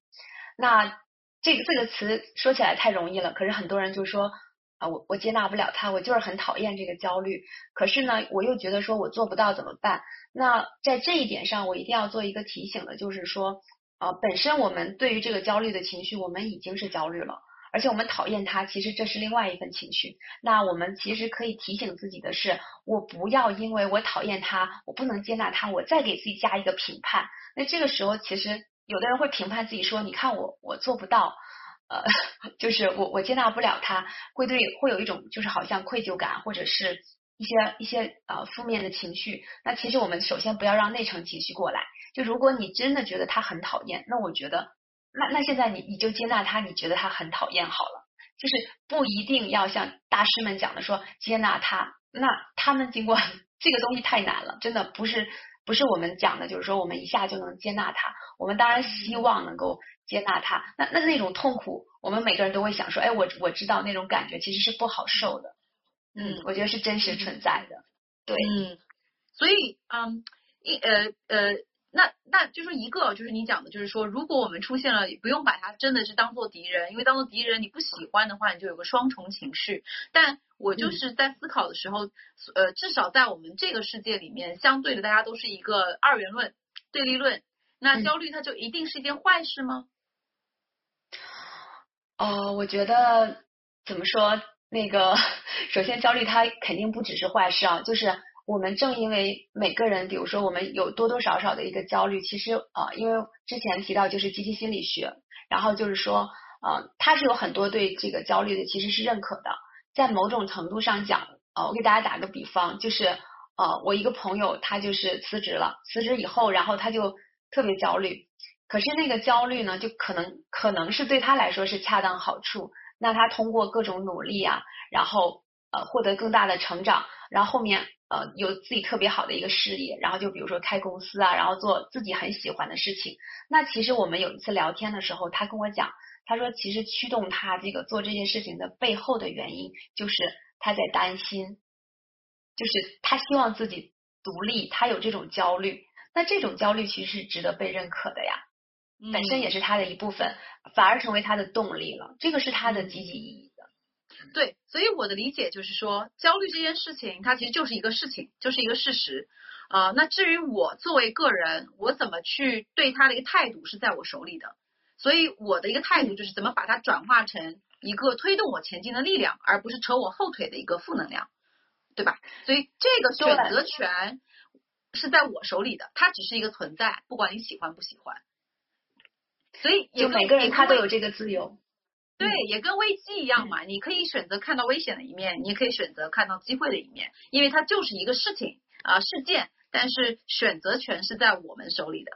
[SPEAKER 2] 那这个这个词说起来太容易了，可是很多人就说我我接纳不了他，我就是很讨厌这个焦虑。可是呢，我又觉得说我做不到怎么办？那在这一点上，我一定要做一个提醒的，就是说，呃，本身我们对于这个焦虑的情绪，我们已经是焦虑了，而且我们讨厌他，其实这是另外一份情绪。那我们其实可以提醒自己的是，我不要因为我讨厌他，我不能接纳他，我再给自己加一个评判。那这个时候，其实有的人会评判自己说，你看我我做不到，呃，就是我我接纳不了他，会对会有一种就是好像愧疚感，或者是。一些一些呃负面的情绪，那其实我们首先不要让内层情绪过来。就如果你真的觉得他很讨厌，那我觉得那那现在你你就接纳他，你觉得他很讨厌好了。就是不一定要像大师们讲的说接纳他，那他们经过 这个东西太难了，真的不是不是我们讲的，就是说我们一下就能接纳他。我们当然希望能够接纳他。那那那种痛苦，我们每个人都会想说，哎，我我知道那种感觉其实是不好受的。嗯，我觉得是真实存在的。对，
[SPEAKER 1] 嗯，所以嗯，一呃呃。那那就是一个，就是你讲的，就是说，如果我们出现了，不用把它真的是当做敌人，因为当做敌人你不喜欢的话，你就有个双重情绪。但我就是在思考的时候，呃，至少在我们这个世界里面，相对的大家都是一个二元论、对立论。那焦虑它就一定是一件坏事吗？
[SPEAKER 2] 哦，我觉得怎么说？那个，首先焦虑它肯定不只是坏事啊，就是。我们正因为每个人，比如说我们有多多少少的一个焦虑，其实呃，因为之前提到就是积极心理学，然后就是说呃，它是有很多对这个焦虑的其实是认可的，在某种程度上讲，呃，我给大家打个比方，就是呃，我一个朋友他就是辞职了，辞职以后，然后他就特别焦虑，可是那个焦虑呢，就可能可能是对他来说是恰当好处，那他通过各种努力啊，然后呃获得更大的成长，然后后面。呃，有自己特别好的一个事业，然后就比如说开公司啊，然后做自己很喜欢的事情。那其实我们有一次聊天的时候，他跟我讲，他说其实驱动他这个做这件事情的背后的原因，就是他在担心，就是他希望自己独立，他有这种焦虑。那这种焦虑其实是值得被认可的呀，本身也是他的一部分，反而成为他的动力了。这个是他的积极意义。
[SPEAKER 1] 对，所以我的理解就是说，焦虑这件事情，它其实就是一个事情，就是一个事实啊。那至于我作为个人，我怎么去对他的一个态度，是在我手里的。所以我的一个态度就是怎么把它转化成一个推动我前进的力量，而不是扯我后腿的一个负能量，对吧？所以这个选择权是在我手里的，它只是一个存在，不管你喜欢不喜欢。所以
[SPEAKER 2] 就每个人他都有这个自由。
[SPEAKER 1] 对，也跟危机一样嘛，你可以选择看到危险的一面，你也可以选择看到机会的一面，因为它就是一个事情啊事件，但是选择权是在我们手里的。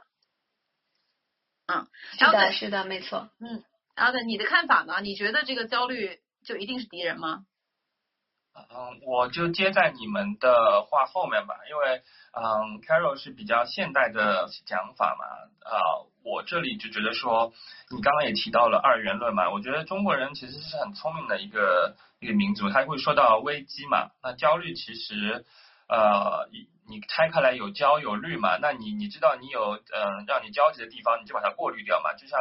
[SPEAKER 1] 嗯，
[SPEAKER 2] 是的，是的，没错。
[SPEAKER 1] 嗯，然后呢，你的看法呢？你觉得这个焦虑就一定是敌人吗？
[SPEAKER 3] 嗯，我就接在你们的话后面吧，因为嗯，Carol 是比较现代的讲法嘛，啊，我这里就觉得说，你刚刚也提到了二元论嘛，我觉得中国人其实是很聪明的一个一个民族，他会说到危机嘛，那焦虑其实呃，你你拆开来有焦有虑嘛，那你你知道你有嗯让你焦急的地方，你就把它过滤掉嘛，就像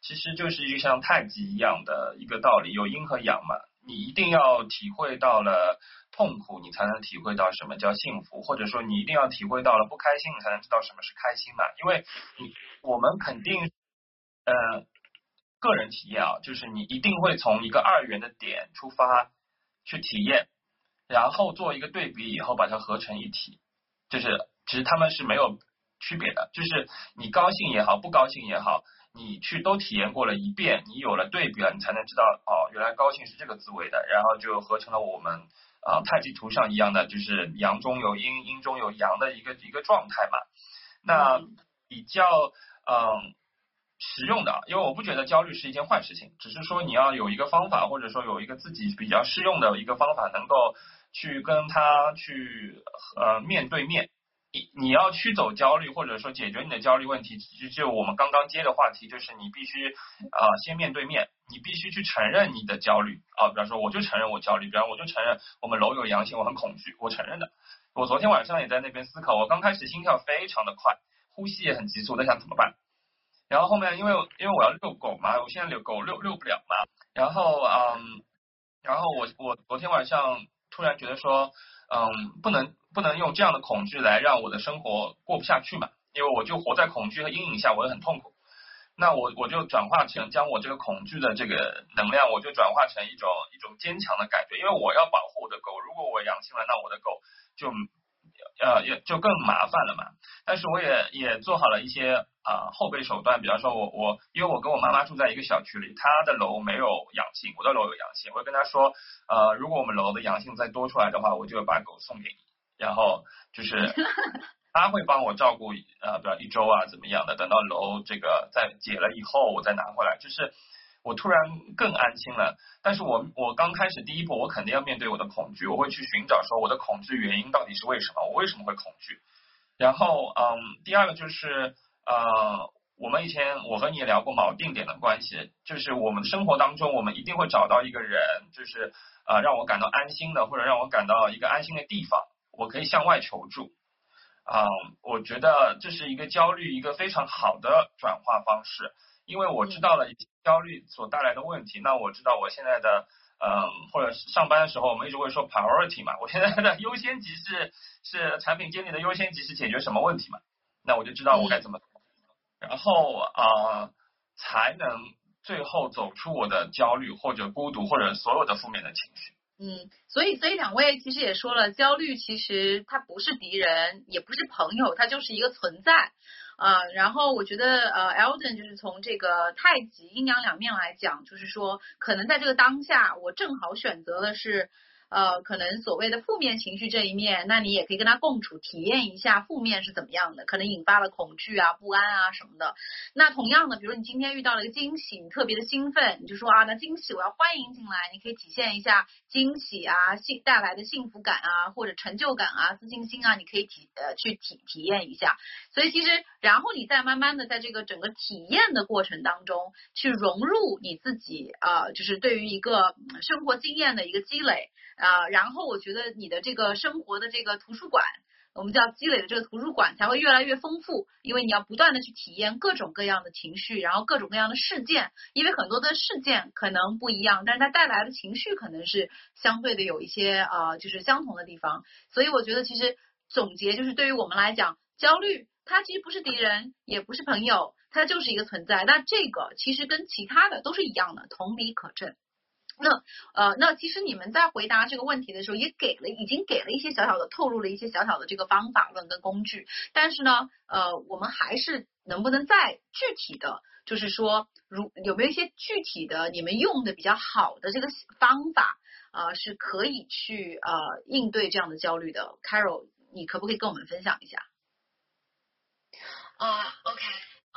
[SPEAKER 3] 其实就是一个像太极一样的一个道理，有阴和阳嘛。你一定要体会到了痛苦，你才能体会到什么叫幸福，或者说你一定要体会到了不开心，你才能知道什么是开心嘛。因为你我们肯定呃个人体验啊，就是你一定会从一个二元的点出发去体验，然后做一个对比以后把它合成一体，就是其实他们是没有区别的，就是你高兴也好，不高兴也好。你去都体验过了一遍，你有了对比了，你才能知道哦，原来高兴是这个滋味的，然后就合成了我们啊太极图上一样的，就是阳中有阴，阴中有阳的一个一个状态嘛。那比较嗯实用的，因为我不觉得焦虑是一件坏事情，只是说你要有一个方法，或者说有一个自己比较适用的一个方法，能够去跟他去呃面对面。你你要驱走焦虑，或者说解决你的焦虑问题，就就我们刚刚接的话题，就是你必须啊先面对面，你必须去承认你的焦虑啊。比方说，我就承认我焦虑，比方我就承认我们楼有阳性，我很恐惧，我承认的。我昨天晚上也在那边思考，我刚开始心跳非常的快，呼吸也很急促，在想怎么办。然后后面因为因为我要遛狗嘛，我现在遛狗遛遛不了嘛。然后嗯，然后我我昨天晚上突然觉得说。嗯，不能不能用这样的恐惧来让我的生活过不下去嘛？因为我就活在恐惧和阴影下，我也很痛苦。那我我就转化成将我这个恐惧的这个能量，我就转化成一种一种坚强的感觉。因为我要保护我的狗，如果我阳性了，那我的狗就。呃，也就更麻烦了嘛。但是我也也做好了一些啊后备手段，比方说，我我因为我跟我妈妈住在一个小区里，她的楼没有阳性，我的楼有阳性，我会跟她说，呃，如果我们楼的阳性再多出来的话，我就把狗送给你。然后就是 他会帮我照顾呃，比如一周啊怎么样的，等到楼这个再解了以后，我再拿回来，就是。我突然更安心了，但是我我刚开始第一步，我肯定要面对我的恐惧，我会去寻找说我的恐惧原因到底是为什么，我为什么会恐惧？然后嗯，第二个就是呃，我们以前我和你也聊过锚定点的关系，就是我们生活当中我们一定会找到一个人，就是啊让我感到安心的，或者让我感到一个安心的地方，我可以向外求助。啊，我觉得这是一个焦虑一个非常好的转化方式，因为我知道了焦虑所带来的问题，那我知道我现在的嗯，或者上班的时候我们一直会说 priority 嘛，我现在的优先级是是产品经理的优先级是解决什么问题嘛，那我就知道我该怎么，然后啊才能最后走出我的焦虑或者孤独或者所有的负面的情绪。
[SPEAKER 1] 嗯，所以所以两位其实也说了，焦虑其实它不是敌人，也不是朋友，它就是一个存在啊。然后我觉得呃，Elden 就是从这个太极阴阳两面来讲，就是说可能在这个当下，我正好选择的是。呃，可能所谓的负面情绪这一面，那你也可以跟他共处，体验一下负面是怎么样的，可能引发了恐惧啊、不安啊什么的。那同样的，比如你今天遇到了一个惊喜，你特别的兴奋，你就说啊，那惊喜我要欢迎进来，你可以体现一下惊喜啊，幸带来的幸福感啊，或者成就感啊、自信心啊，你可以体呃去体体验一下。所以其实，然后你再慢慢的在这个整个体验的过程当中，去融入你自己啊，就是对于一个生活经验的一个积累。啊，然后我觉得你的这个生活的这个图书馆，我们叫积累的这个图书馆才会越来越丰富，因为你要不断的去体验各种各样的情绪，然后各种各样的事件，因为很多的事件可能不一样，但是它带来的情绪可能是相对的有一些啊，就是相同的地方。所以我觉得其实总结就是对于我们来讲，焦虑它其实不是敌人，也不是朋友，它就是一个存在。那这个其实跟其他的都是一样的，同理可证。那呃，那其实你们在回答这个问题的时候，也给了，已经给了一些小小的透露了一些小小的这个方法论跟工具。但是呢，呃，我们还是能不能再具体的，就是说，如有没有一些具体的你们用的比较好的这个方法啊，是可以去呃应对这样的焦虑的？Carol，你可不可以跟我们分享一下？
[SPEAKER 2] 啊，OK，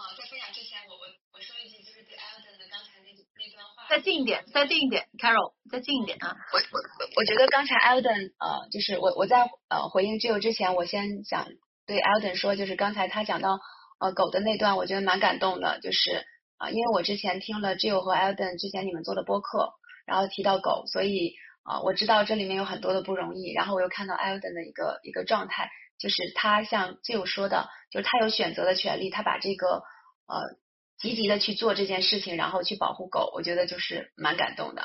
[SPEAKER 2] 啊，在分享之前，我我我说一句，就是对 Alden 的刚才那那段话。
[SPEAKER 1] 再近一点，再近一点，Carol，再近一点啊！
[SPEAKER 2] 我我我觉得刚才 Alden 呃，就是我我在呃回应 Jill 之前，我先想对 Alden 说，就是刚才他讲到呃狗的那段，我觉得蛮感动的，就是啊，因为我之前听了 Jill 和 Alden 之前你们做的播客，然后提到狗，所以啊我知道这里面有很多的不容易，然后我又看到 Alden 的一个一个状态，就是他像 Jill 说的，就是他有选择的权利，他把这个呃。积极的去做这件事情，然后去保护狗，我觉得就是蛮感动的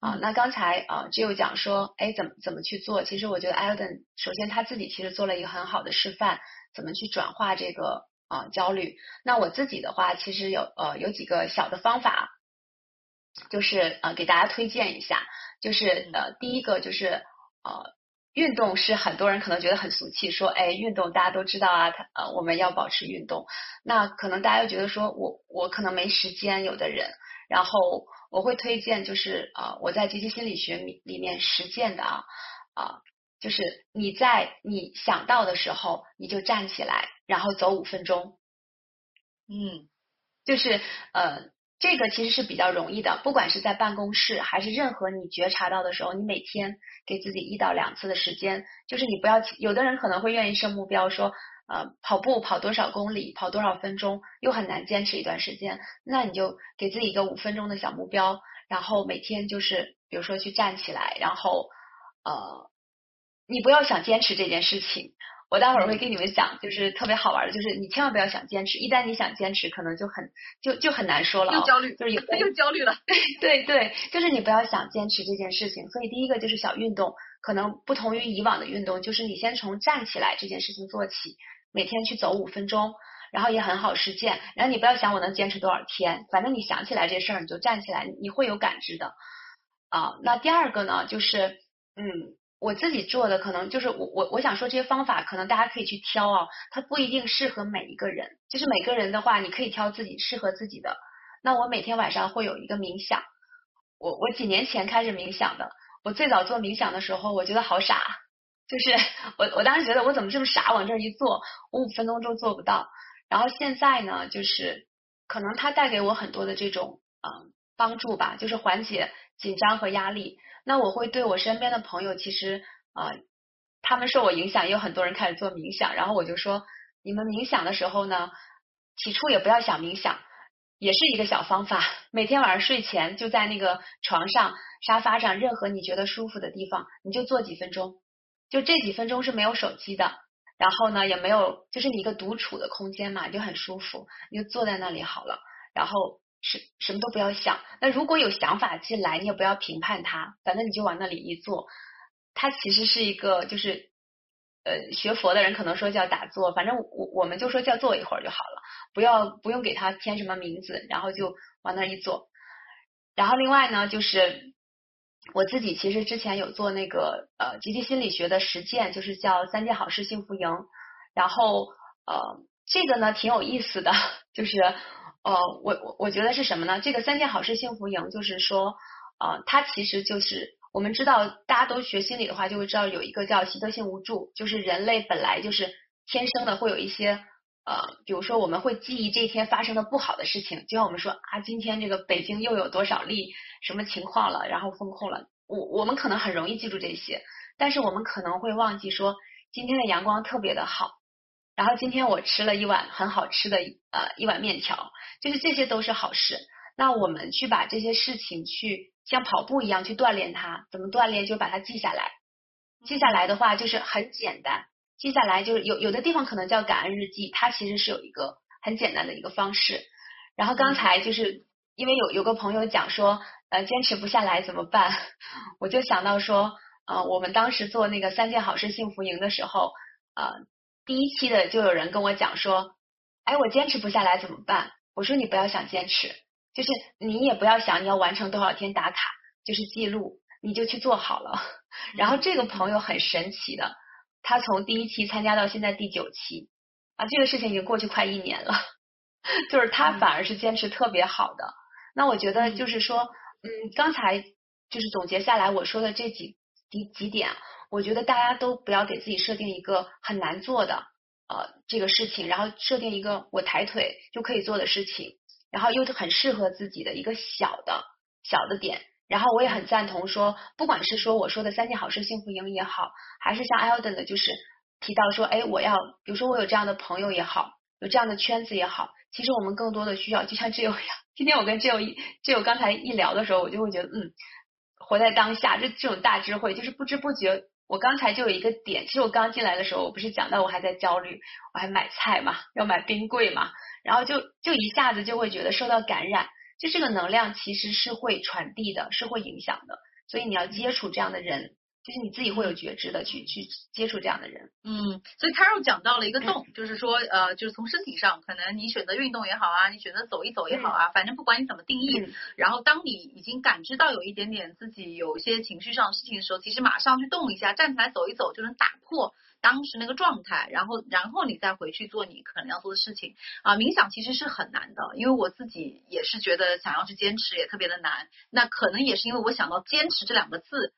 [SPEAKER 2] 啊。那刚才啊，只有讲说，哎，怎么怎么去做？其实我觉得 Alden 首先他自己其实做了一个很好的示范，怎么去转化这个啊焦虑。那我自己的话，其实有呃有几个小的方法，就是呃给大家推荐一下，就是呃第一个就是呃。运动是很多人可能觉得很俗气，说哎，运动大家都知道啊，他呃我们要保持运动。那可能大家又觉得说我我可能没时间，有的人，然后我会推荐就是啊我在积极心理学里里面实践的啊啊，就是你在你想到的时候你就站起来，然后走五分钟，
[SPEAKER 1] 嗯，
[SPEAKER 2] 就是呃。这个其实是比较容易的，不管是在办公室还是任何你觉察到的时候，你每天给自己一到两次的时间，就是你不要，有的人可能会愿意设目标，说呃跑步跑多少公里，跑多少分钟，又很难坚持一段时间，那你就给自己一个五分钟的小目标，然后每天就是比如说去站起来，然后呃你不要想坚持这件事情。我待会儿会跟你们讲，就是特别好玩的，就是你千万不要想坚持，一旦你想坚持，可能就很就就很难说了，
[SPEAKER 1] 又焦虑，
[SPEAKER 2] 就是有
[SPEAKER 1] 又焦虑了，
[SPEAKER 2] 对对，就是你不要想坚持这件事情。所以第一个就是小运动，可能不同于以往的运动，就是你先从站起来这件事情做起，每天去走五分钟，然后也很好实践。然后你不要想我能坚持多少天，反正你想起来这事儿你就站起来，你会有感知的啊。那第二个呢，就是嗯。我自己做的可能就是我我我想说这些方法可能大家可以去挑啊，它不一定适合每一个人。就是每个人的话，你可以挑自己适合自己的。那我每天晚上会有一个冥想，我我几年前开始冥想的。我最早做冥想的时候，我觉得好傻，就是 我我当时觉得我怎么这么傻，往这儿一坐，我五分钟都做不到。然后现在呢，就是可能它带给我很多的这种嗯帮助吧，就是缓解紧张和压力。那我会对我身边的朋友，其实啊，他们受我影响，也有很多人开始做冥想。然后我就说，你们冥想的时候呢，起初也不要想冥想，也是一个小方法。每天晚上睡前就在那个床上、沙发上，任何你觉得舒服的地方，你就坐几分钟。就这几分钟是没有手机的，然后呢也没有，就是你一个独处的空间嘛，就很舒服，你就坐在那里好了。然后什什么都不要想。那如果有想法进来，你也不要评判它，反正你就往那里一坐。它其实是一个，就是呃学佛的人可能说叫打坐，反正我我们就说叫坐一会儿就好了，不要不用给它添什么名字，然后就往那一坐。然后另外呢就是。我自己其实之前有做那个呃积极心理学的实践，就是叫三件好事幸福营。然后呃这个呢挺有意思的，就是呃我我我觉得是什么呢？这个三件好事幸福营就是说呃它其实就是我们知道大家都学心理的话就会知道有一个叫习得性无助，就是人类本来就是天生的会有一些呃比如说我们会记忆这一天发生的不好的事情，就像我们说啊今天这个北京又有多少例。什么情况了？然后封控了，我我们可能很容易记住这些，但是我们可能会忘记说今天的阳光特别的好，然后今天我吃了一碗很好吃的呃一碗面条，就是这些都是好事。那我们去把这些事情去像跑步一样去锻炼它，怎么锻炼？就把它记下来，记下来的话就是很简单，记下来就是有有的地方可能叫感恩日记，它其实是有一个很简单的一个方式。然后刚才就是因为有有个朋友讲说。呃，坚持不下来怎么办？我就想到说，呃，我们当时做那个三件好事幸福营的时候，呃，第一期的就有人跟我讲说，哎，我坚持不下来怎么办？我说你不要想坚持，就是你也不要想你要完成多少天打卡，就是记录，你就去做好了。然后这个朋友很神奇的，他从第一期参加到现在第九期，啊，这个事情已经过去快一年了，就是他反而是坚持特别好的。那我觉得就是说。嗯，刚才就是总结下来我说的这几几几点，我觉得大家都不要给自己设定一个很难做的呃这个事情，然后设定一个我抬腿就可以做的事情，然后又很适合自己的一个小的小的点。然后我也很赞同说，不管是说我说的三件好事幸福营也好，还是像 Elden 的，就是提到说，哎，我要比如说我有这样的朋友也好，有这样的圈子也好，其实我们更多的需要就像这样。今天我跟 Joe 一 Joe 刚才一聊的时候，我就会觉得，嗯，活在当下，这这种大智慧，就是不知不觉，我刚才就有一个点，其实我刚进来的时候，我不是讲到我还在焦虑，我还买菜嘛，要买冰柜嘛，然后就就一下子就会觉得受到感染，就这个能量其实是会传递的，是会影响的，所以你要接触这样的人。就是你自己会有觉知的去去接触这样的人，
[SPEAKER 1] 嗯，所以 Carol 讲到了一个洞，就是说呃，就是从身体上，可能你选择运动也好啊，你选择走一走也好啊，反正不管你怎么定义，然后当你已经感知到有一点点自己有一些情绪上的事情的时候，其实马上去动一下，站起来走一走就能打破当时那个状态，然后然后你再回去做你可能要做的事情啊。冥想其实是很难的，因为我自己也是觉得想要去坚持也特别的难，那可能也是因为我想到坚持这两个字。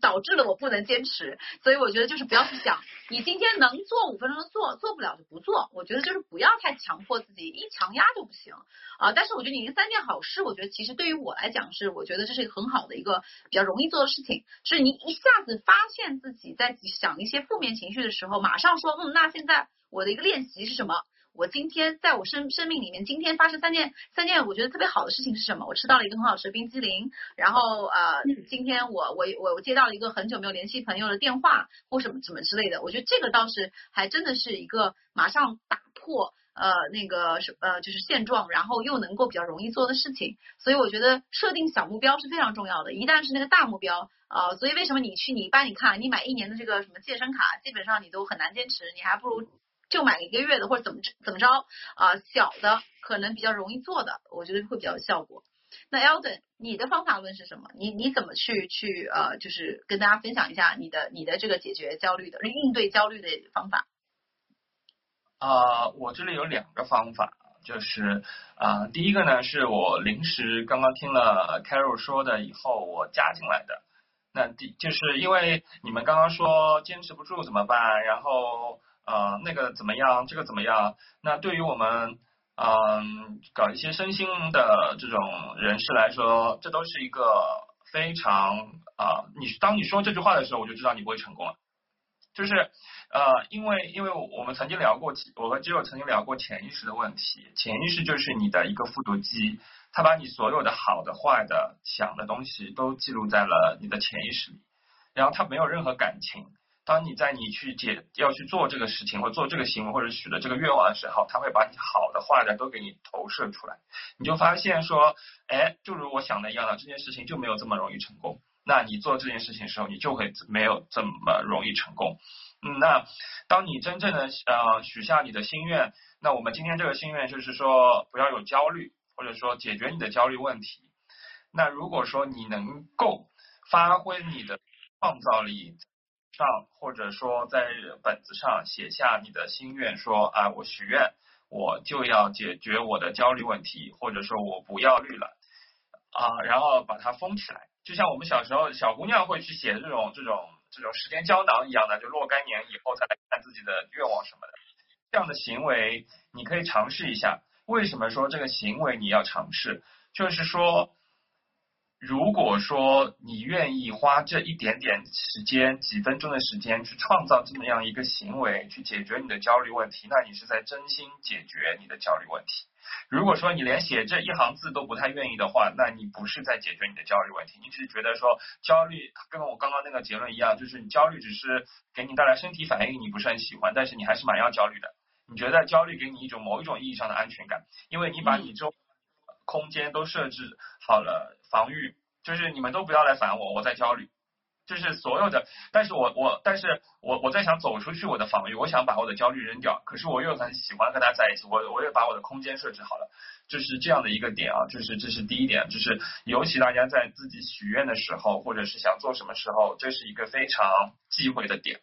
[SPEAKER 1] 导致了我不能坚持，所以我觉得就是不要去想，你今天能做五分钟就做，做不了就不做。我觉得就是不要太强迫自己，一强压就不行啊。但是我觉得你这三件好事，我觉得其实对于我来讲是，我觉得这是一个很好的一个比较容易做的事情。是你一下子发现自己在想一些负面情绪的时候，马上说，嗯，那现在我的一个练习是什么？我今天在我生生命里面，今天发生三件三件我觉得特别好的事情是什么？我吃到了一个很好吃的冰激凌，然后呃，今天我我我我接到了一个很久没有联系朋友的电话或什么什么之类的。我觉得这个倒是还真的是一个马上打破呃那个什呃就是现状，然后又能够比较容易做的事情。所以我觉得设定小目标是非常重要的。一旦是那个大目标啊，所以为什么你去你一般你看你买一年的这个什么健身卡，基本上你都很难坚持，你还不如。就买一个月的或者怎么怎么着啊，小的可能比较容易做的，我觉得会比较有效果。那 Elden，你的方法论是什么？你你怎么去去呃，就是跟大家分享一下你的你的这个解决焦虑的、应对焦虑的方法？
[SPEAKER 3] 啊，我这里有两个方法，就是啊，第一个呢是我临时刚刚听了 Carol 说的以后我加进来的。那第就是因为你们刚刚说坚持不住怎么办，然后。呃，那个怎么样？这个怎么样？那对于我们嗯搞一些身心的这种人士来说，这都是一个非常啊，你当你说这句话的时候，我就知道你不会成功了。就是呃，因为因为我们曾经聊过，我和肌肉曾经聊过潜意识的问题。潜意识就是你的一个复读机，它把你所有的好的、坏的、想的东西都记录在了你的潜意识里，然后它没有任何感情。当你在你去解要去做这个事情或做这个行为或者许的这个愿望的时候，他会把你好的坏的都给你投射出来，你就发现说，哎，就如我想的一样的，这件事情就没有这么容易成功。那你做这件事情的时候，你就会没有这么容易成功。嗯，那当你真正的呃许下你的心愿，那我们今天这个心愿就是说不要有焦虑，或者说解决你的焦虑问题。那如果说你能够发挥你的创造力。上或者说在本子上写下你的心愿，说啊，我许愿，我就要解决我的焦虑问题，或者说我不要绿了啊，然后把它封起来，就像我们小时候小姑娘会去写这种这种这种时间胶囊一样的，就若干年以后再来看自己的愿望什么的，这样的行为你可以尝试一下。为什么说这个行为你要尝试？就是说。如果说你愿意花这一点点时间、几分钟的时间去创造这么样一个行为，去解决你的焦虑问题，那你是在真心解决你的焦虑问题。如果说你连写这一行字都不太愿意的话，那你不是在解决你的焦虑问题，你只是觉得说焦虑跟我刚刚那个结论一样，就是你焦虑只是给你带来身体反应，你不是很喜欢，但是你还是蛮要焦虑的。你觉得焦虑给你一种某一种意义上的安全感，因为你把你周空间都设置好了。防御就是你们都不要来烦我，我在焦虑，就是所有的，但是我我但是我我在想走出去我的防御，我想把我的焦虑扔掉，可是我又很喜欢跟他在一起，我我也把我的空间设置好了，就是这样的一个点啊，就是这是第一点，就是尤其大家在自己许愿的时候，或者是想做什么时候，这是一个非常忌讳的点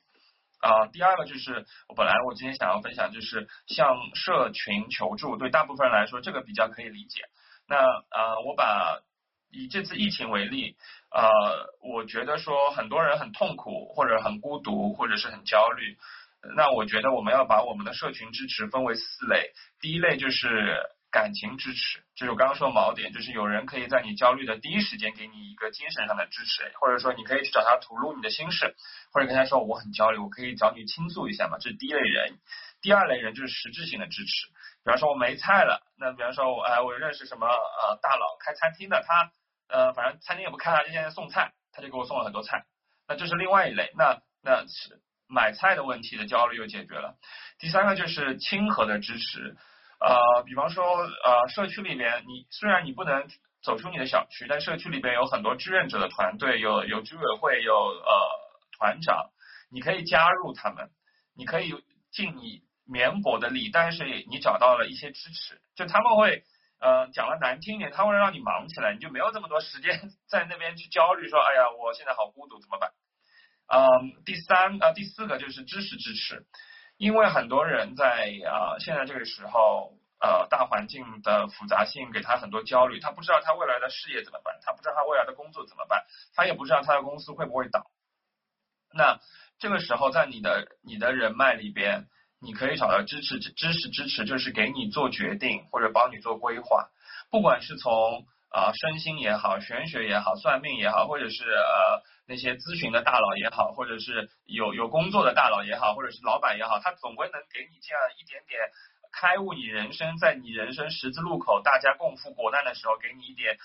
[SPEAKER 3] 啊。第二个就是我本来我今天想要分享，就是向社群求助，对大部分人来说这个比较可以理解。那呃我把。以这次疫情为例，呃，我觉得说很多人很痛苦，或者很孤独，或者是很焦虑。那我觉得我们要把我们的社群支持分为四类。第一类就是感情支持，就是我刚刚说的锚点，就是有人可以在你焦虑的第一时间给你一个精神上的支持，或者说你可以去找他吐露你的心事，或者跟他说我很焦虑，我可以找你倾诉一下嘛。这是第一类人。第二类人就是实质性的支持，比方说我没菜了，那比方说我哎我认识什么呃大佬开餐厅的，他。呃，反正餐厅也不开他，就现在送菜，他就给我送了很多菜。那这是另外一类，那那是买菜的问题的焦虑又解决了。第三个就是亲和的支持，呃，比方说呃，社区里面你虽然你不能走出你的小区，但社区里边有很多志愿者的团队，有有居委会，有呃团长，你可以加入他们，你可以尽你绵薄的力，但是你找到了一些支持，就他们会。呃，讲的难听点，他会让你忙起来，你就没有这么多时间在那边去焦虑，说，哎呀，我现在好孤独，怎么办？嗯，第三呃，第四个就是知识支持，因为很多人在啊现在这个时候，呃，大环境的复杂性给他很多焦虑，他不知道他未来的事业怎么办，他不知道他未来的工作怎么办，他也不知道他的公司会不会倒。那这个时候，在你的你的人脉里边。你可以找到支持支支持支持，就是给你做决定或者帮你做规划，不管是从啊身心也好，玄学也好，算命也好，或者是呃那些咨询的大佬也好，或者是有有工作的大佬也好，或者是老板也好，他总归能给你这样一点点开悟你人生，在你人生十字路口大家共赴国难的时候，给你一点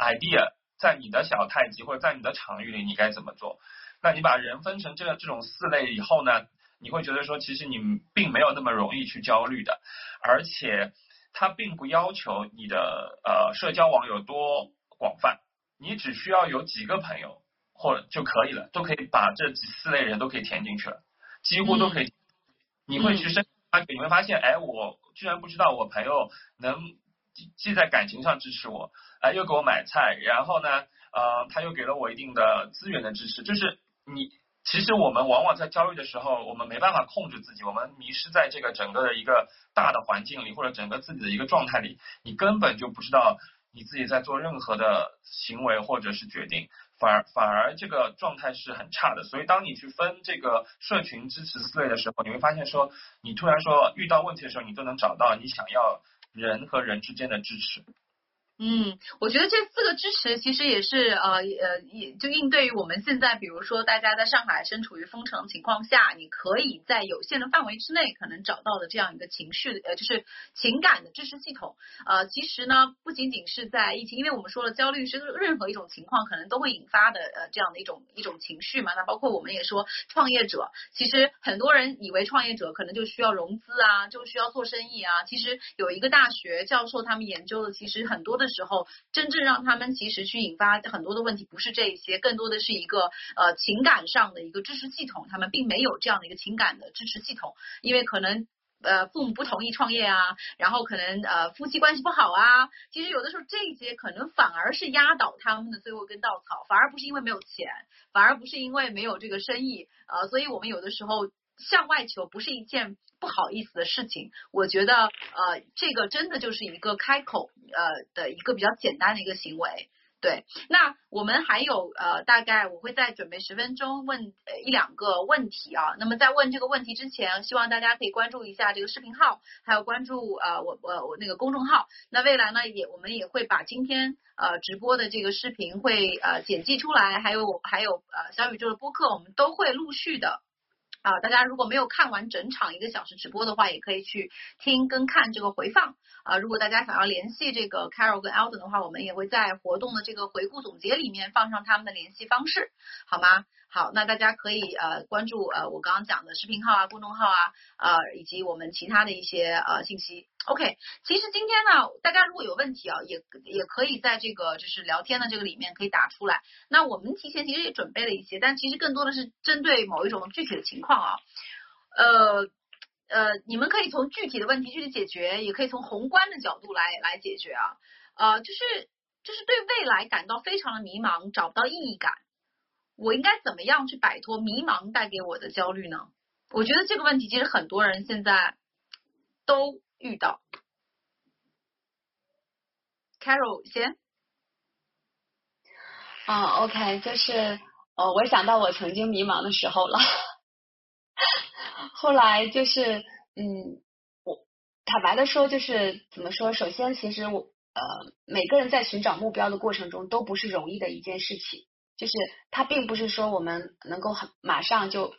[SPEAKER 3] idea，在你的小太极或者在你的场域里你该怎么做？那你把人分成这这种四类以后呢？你会觉得说，其实你并没有那么容易去焦虑的，而且它并不要求你的呃社交网有多广泛，你只需要有几个朋友或就可以了，都可以把这几四类人都可以填进去了，几乎都可以。你会去深发掘，你会发现，哎，我居然不知道我朋友能既在感情上支持我，哎，又给我买菜，然后呢，呃，他又给了我一定的资源的支持，就是你。其实我们往往在焦虑的时候，我们没办法控制自己，我们迷失在这个整个的一个大的环境里，或者整个自己的一个状态里，你根本就不知道你自己在做任何的行为或者是决定，反而反而这个状态是很差的。所以当你去分这个社群支持思维的时候，你会发现说，你突然说遇到问题的时候，你都能找到你想要人和人之间的支持。
[SPEAKER 1] 嗯，我觉得这四个支持其实也是呃呃，也就应对于我们现在，比如说大家在上海身处于封城情况下，你可以在有限的范围之内可能找到的这样一个情绪呃，就是情感的支持系统。呃，其实呢，不仅仅是在疫情，因为我们说了，焦虑是任何一种情况可能都会引发的呃这样的一种一种情绪嘛。那包括我们也说，创业者其实很多人以为创业者可能就需要融资啊，就需要做生意啊。其实有一个大学教授他们研究的，其实很多的。的时候，真正让他们其实去引发很多的问题，不是这一些，更多的是一个呃情感上的一个支持系统，他们并没有这样的一个情感的支持系统，因为可能呃父母不同意创业啊，然后可能呃夫妻关系不好啊，其实有的时候这些可能反而是压倒他们的最后一根稻草，反而不是因为没有钱，反而不是因为没有这个生意，呃，所以我们有的时候。向外求不是一件不好意思的事情，我觉得呃这个真的就是一个开口呃的一个比较简单的一个行为。对，那我们还有呃大概我会再准备十分钟问一两个问题啊。那么在问这个问题之前，希望大家可以关注一下这个视频号，还有关注呃我我我那个公众号。那未来呢也我们也会把今天呃直播的这个视频会呃剪辑出来，还有还有呃小宇宙的播客，我们都会陆续的。啊，大家如果没有看完整场一个小时直播的话，也可以去听跟看这个回放啊。如果大家想要联系这个 Carol 跟 Alden 的话，我们也会在活动的这个回顾总结里面放上他们的联系方式，好吗？好，那大家可以呃关注呃我刚刚讲的视频号啊、公众号啊，呃以及我们其他的一些呃信息。OK，其实今天呢，大家如果有问题啊，也也可以在这个就是聊天的这个里面可以打出来。那我们提前其实也准备了一些，但其实更多的是针对某一种具体的情况啊。呃呃，你们可以从具体的问题具体解决，也可以从宏观的角度来来解决啊。呃，就是就是对未来感到非常的迷茫，找不到意义感。我应该怎么样去摆脱迷茫带给我的焦虑呢？我觉得这个问题其实很多人现在都遇到。Carol 先。
[SPEAKER 2] 啊，OK，就是呃，我想到我曾经迷茫的时候了。后来就是，嗯，我坦白的说，就是怎么说？首先，其实我呃，每个人在寻找目标的过程中都不是容易的一件事情。就是它并不是说我们能够很马上就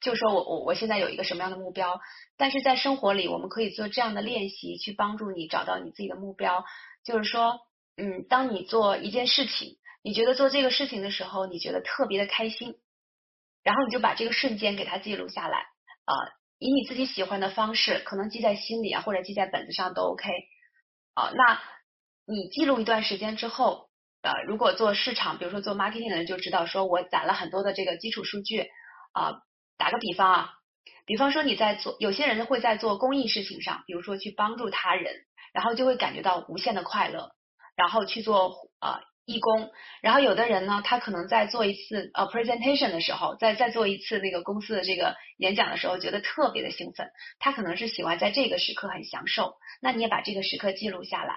[SPEAKER 2] 就说我我我现在有一个什么样的目标，但是在生活里我们可以做这样的练习，去帮助你找到你自己的目标。就是说，嗯，当你做一件事情，你觉得做这个事情的时候，你觉得特别的开心，然后你就把这个瞬间给它记录下来啊，以你自己喜欢的方式，可能记在心里啊，或者记在本子上都 OK 啊。那你记录一段时间之后。呃，如果做市场，比如说做 marketing 的人就知道，说我攒了很多的这个基础数据啊。打个比方啊，比方说你在做，有些人会在做公益事情上，比如说去帮助他人，然后就会感觉到无限的快乐，然后去做呃义工。然后有的人呢，他可能在做一次呃 presentation 的时候，在在做一次那个公司的这个演讲的时候，觉得特别的兴奋，他可能是喜欢在这个时刻很享受。那你也把这个时刻记录下来，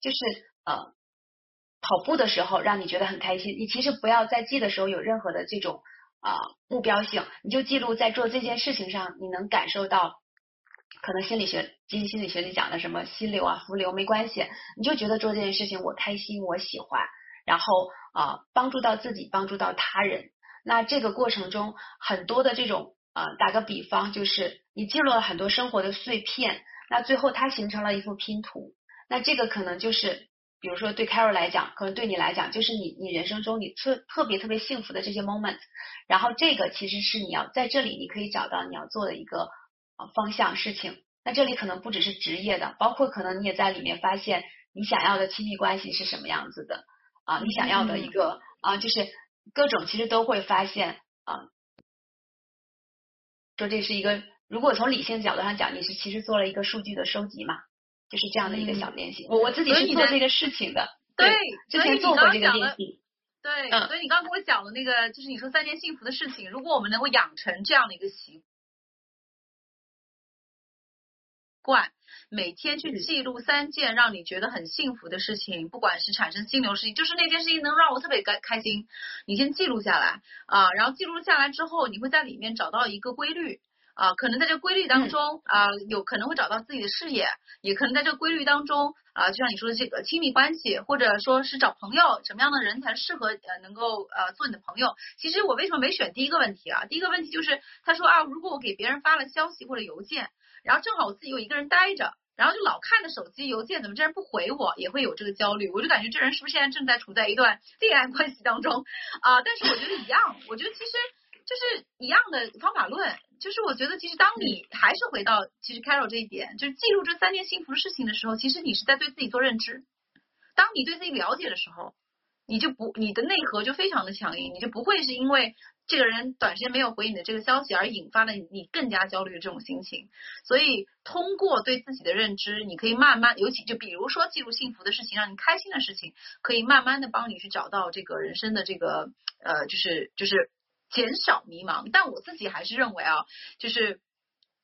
[SPEAKER 2] 就是呃。跑步的时候让你觉得很开心，你其实不要在记的时候有任何的这种啊目标性，你就记录在做这件事情上，你能感受到，可能心理学积极心理学里讲的什么心流啊浮流没关系，你就觉得做这件事情我开心我喜欢，然后啊帮助到自己帮助到他人，那这个过程中很多的这种啊打个比方就是你记录了很多生活的碎片，那最后它形成了一幅拼图，那这个可能就是。比如说对 Carol 来讲，可能对你来讲就是你你人生中你特特别特别幸福的这些 moment，然后这个其实是你要在这里你可以找到你要做的一个方向事情。那这里可能不只是职业的，包括可能你也在里面发现你想要的亲密关系是什么样子的啊，你想要的一个啊就是各种其实都会发现啊，说这是一个如果从理性角度上讲，你是其实做了一个数据的收集嘛。就是这样的一个小练习，我我自己是做这个事情的，
[SPEAKER 1] 对，
[SPEAKER 2] 之前做过这个练习，
[SPEAKER 1] 对，所以你刚刚跟我讲的那个，就是你说三件幸福的事情，如果我们能够养成这样的一个习惯，每天去记录三件让你觉得很幸福的事情，不管是产生心流事情，就是那件事情能让我特别开开心，你先记录下来啊，然后记录下来之后，你会在里面找到一个规律。啊，可能在这个规律当中啊，有可能会找到自己的事业，也可能在这个规律当中啊，就像你说的这个亲密关系，或者说是找朋友，什么样的人才适合呃能够呃做你的朋友？其实我为什么没选第一个问题啊？第一个问题就是他说啊，如果我给别人发了消息或者邮件，然后正好我自己又一个人待着，然后就老看着手机邮件，怎么这人不回我，也会有这个焦虑。我就感觉这人是不是现在正在处在一段恋爱关系当中啊？但是我觉得一样，我觉得其实。就是一样的方法论，就是我觉得其实当你还是回到其实 Carol 这一点，就是记录这三件幸福的事情的时候，其实你是在对自己做认知。当你对自己了解的时候，你就不你的内核就非常的强硬，你就不会是因为这个人短时间没有回你的这个消息而引发了你更加焦虑的这种心情。所以通过对自己的认知，你可以慢慢，尤其就比如说记录幸福的事情，让你开心的事情，可以慢慢的帮你去找到这个人生的这个呃，就是就是。减少迷茫，但我自己还是认为啊，就是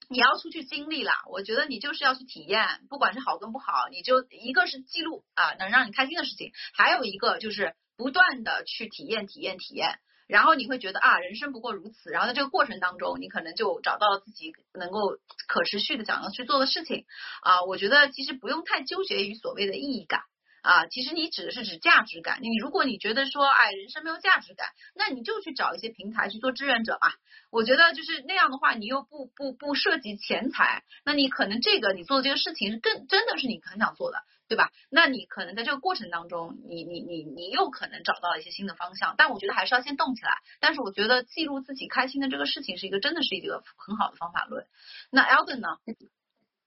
[SPEAKER 1] 你要出去经历啦。我觉得你就是要去体验，不管是好跟不好，你就一个是记录啊，能让你开心的事情，还有一个就是不断的去体验、体验、体验，然后你会觉得啊，人生不过如此。然后在这个过程当中，你可能就找到了自己能够可持续的想要去做的事情啊。我觉得其实不用太纠结于所谓的意义感。啊，其实你指的是指价值感。你如果你觉得说，哎，人生没有价值感，那你就去找一些平台去做志愿者嘛。我觉得就是那样的话，你又不不不涉及钱财，那你可能这个你做的这个事情是更真的是你很想做的，对吧？那你可能在这个过程当中，你你你你又可能找到了一些新的方向。但我觉得还是要先动起来。但是我觉得记录自己开心的这个事情是一个真的是一个很好的方法论。那 Elden 呢？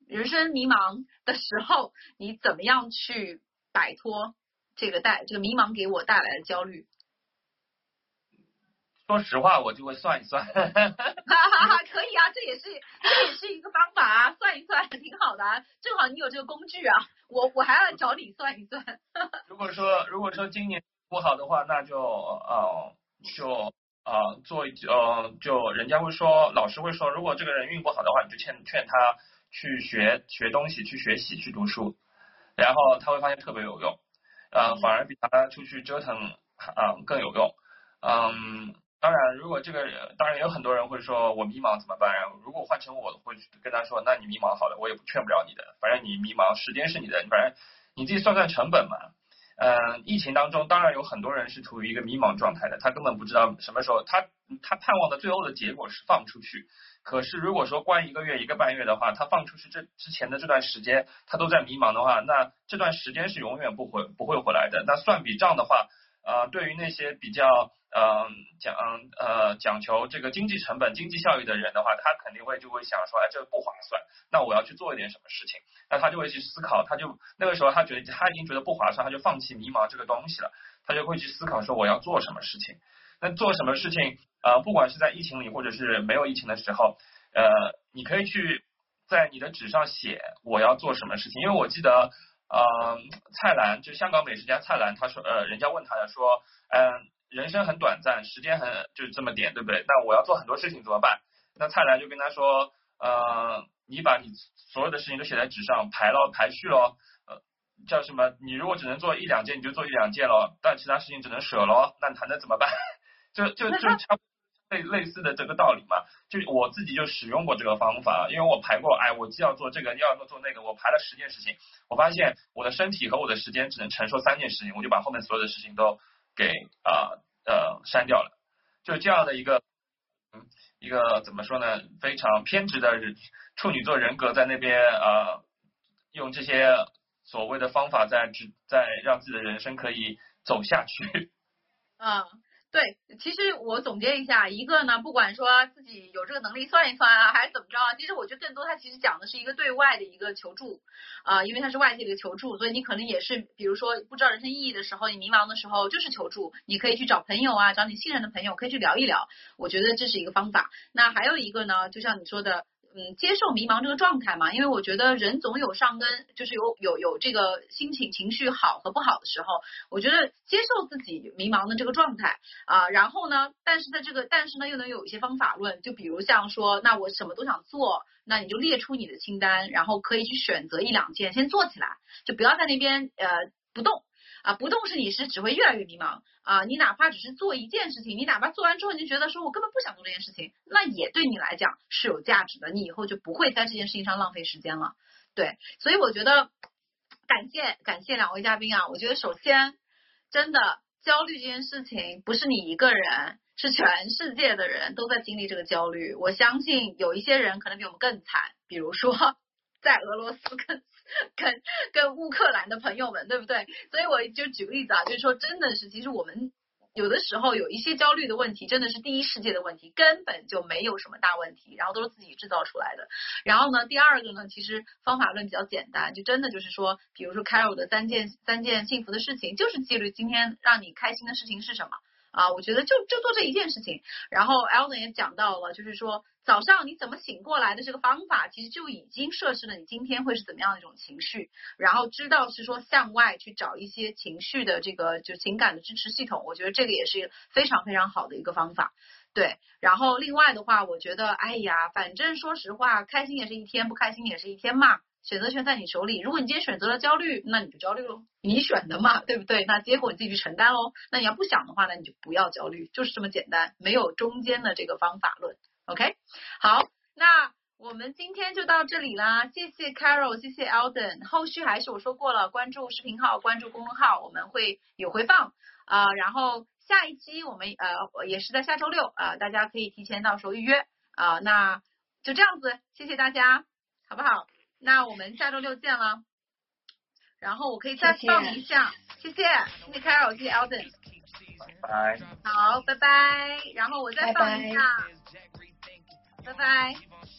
[SPEAKER 1] 人生迷茫的时候，你怎么样去？摆脱这个带这个迷茫给我带来的焦虑。
[SPEAKER 3] 说实话，我就会算一算。哈
[SPEAKER 1] 哈哈哈可以啊，这也是这也是一个方法啊，算一算挺好的啊，正好你有这个工具啊，我我还要找你算一算。
[SPEAKER 3] 如果说如果说今年不好的话，那就呃就呃做呃就人家会说老师会说，如果这个人运不好的话，你就劝劝他去学学东西，去学习，去读书。然后他会发现特别有用，呃，反而比他出去折腾啊更有用。嗯，当然，如果这个人，当然也有很多人会说我迷茫怎么办？然后如果换成我，会跟他说，那你迷茫好了，我也不劝不了你的，反正你迷茫，时间是你的，反正你自己算算成本嘛。嗯，疫情当中，当然有很多人是处于一个迷茫状态的，他根本不知道什么时候，他他盼望的最后的结果是放出去。可是如果说关一个月一个半月的话，他放出去这之前的这段时间，他都在迷茫的话，那这段时间是永远不回不会回来的。那算笔账的话，呃，对于那些比较呃讲呃讲求这个经济成本、经济效益的人的话，他肯定会就会想说，哎，这个不划算，那我要去做一点什么事情。那他就会去思考，他就那个时候他觉得他已经觉得不划算，他就放弃迷茫这个东西了，他就会去思考说我要做什么事情。那做什么事情？呃，不管是在疫情里，或者是没有疫情的时候，呃，你可以去在你的纸上写我要做什么事情。因为我记得，呃，蔡澜就香港美食家蔡澜，他说，呃，人家问他说，嗯，人生很短暂，时间很就是这么点，对不对？那我要做很多事情怎么办？那蔡澜就跟他说，呃，你把你所有的事情都写在纸上，排了排序喽，呃，叫什么？你如果只能做一两件，你就做一两件喽，但其他事情只能舍喽，那你还能怎么办？就就就差类类似的这个道理嘛，就我自己就使用过这个方法，因为我排过，哎，我既要做这个，又要做那个，我排了十件事情，我发现我的身体和我的时间只能承受三件事情，我就把后面所有的事情都给啊呃删掉了，就这样的一个嗯一个怎么说呢，非常偏执的处女座人格在那边啊用这些所谓的方法在在让自己的人生可以走下去。
[SPEAKER 1] 啊。对，其实我总结一下，一个呢，不管说自己有这个能力算一算啊，还是怎么着啊，其实我觉得更多它其实讲的是一个对外的一个求助啊，因为它是外界的一个求助，所以你可能也是，比如说不知道人生意义的时候，你迷茫的时候就是求助，你可以去找朋友啊，找你信任的朋友，可以去聊一聊，我觉得这是一个方法。那还有一个呢，就像你说的。嗯，接受迷茫这个状态嘛，因为我觉得人总有上跟，就是有有有这个心情情绪好和不好的时候。我觉得接受自己迷茫的这个状态啊，然后呢，但是在这个但是呢，又能有一些方法论，就比如像说，那我什么都想做，那你就列出你的清单，然后可以去选择一两件先做起来，就不要在那边呃。不动啊，不动是你是只会越来越迷茫啊。你哪怕只是做一件事情，你哪怕做完之后你就觉得说我根本不想做这件事情，那也对你来讲是有价值的，你以后就不会在这件事情上浪费时间了。对，所以我觉得感谢感谢两位嘉宾啊，我觉得首先真的焦虑这件事情不是你一个人。是全世界的人都在经历这个焦虑，我相信有一些人可能比我们更惨，比如说 在俄罗斯跟 跟跟乌克兰的朋友们，对不对？所以我就举个例子啊，就是说真的是，其实我们有的时候有一些焦虑的问题，真的是第一世界的问题，根本就没有什么大问题，然后都是自己制造出来的。然后呢，第二个呢，其实方法论比较简单，就真的就是说，比如说 Carol 的三件三件幸福的事情，就是记录今天让你开心的事情是什么。啊，我觉得就就做这一件事情，然后 Alden 也讲到了，就是说早上你怎么醒过来的这个方法，其实就已经设置了你今天会是怎么样的一种情绪，然后知道是说向外去找一些情绪的这个就情感的支持系统，我觉得这个也是非常非常好的一个方法。对，然后另外的话，我觉得哎呀，反正说实话，开心也是一天，不开心也是一天嘛。选择权在你手里，如果你今天选择了焦虑，那你就焦虑喽，你选的嘛，对不对？那结果你自己去承担喽。那你要不想的话呢，你就不要焦虑，就是这么简单，没有中间的这个方法论。OK，好，那我们今天就到这里啦，谢谢 Carol，谢谢 Alden，后续还是我说过了，关注视频号，关注公众号，我们会有回放。啊。然后下一期我们呃也是在下周六啊，大家可以提前到时候预约。啊。那就这样子，谢谢大家，好不好？那我们下周六见了，然后我可以再放一下，谢谢，谢谢 Carol，谢谢 Alden，
[SPEAKER 3] 拜拜，
[SPEAKER 1] 好，拜拜，然后我再放一下，拜拜。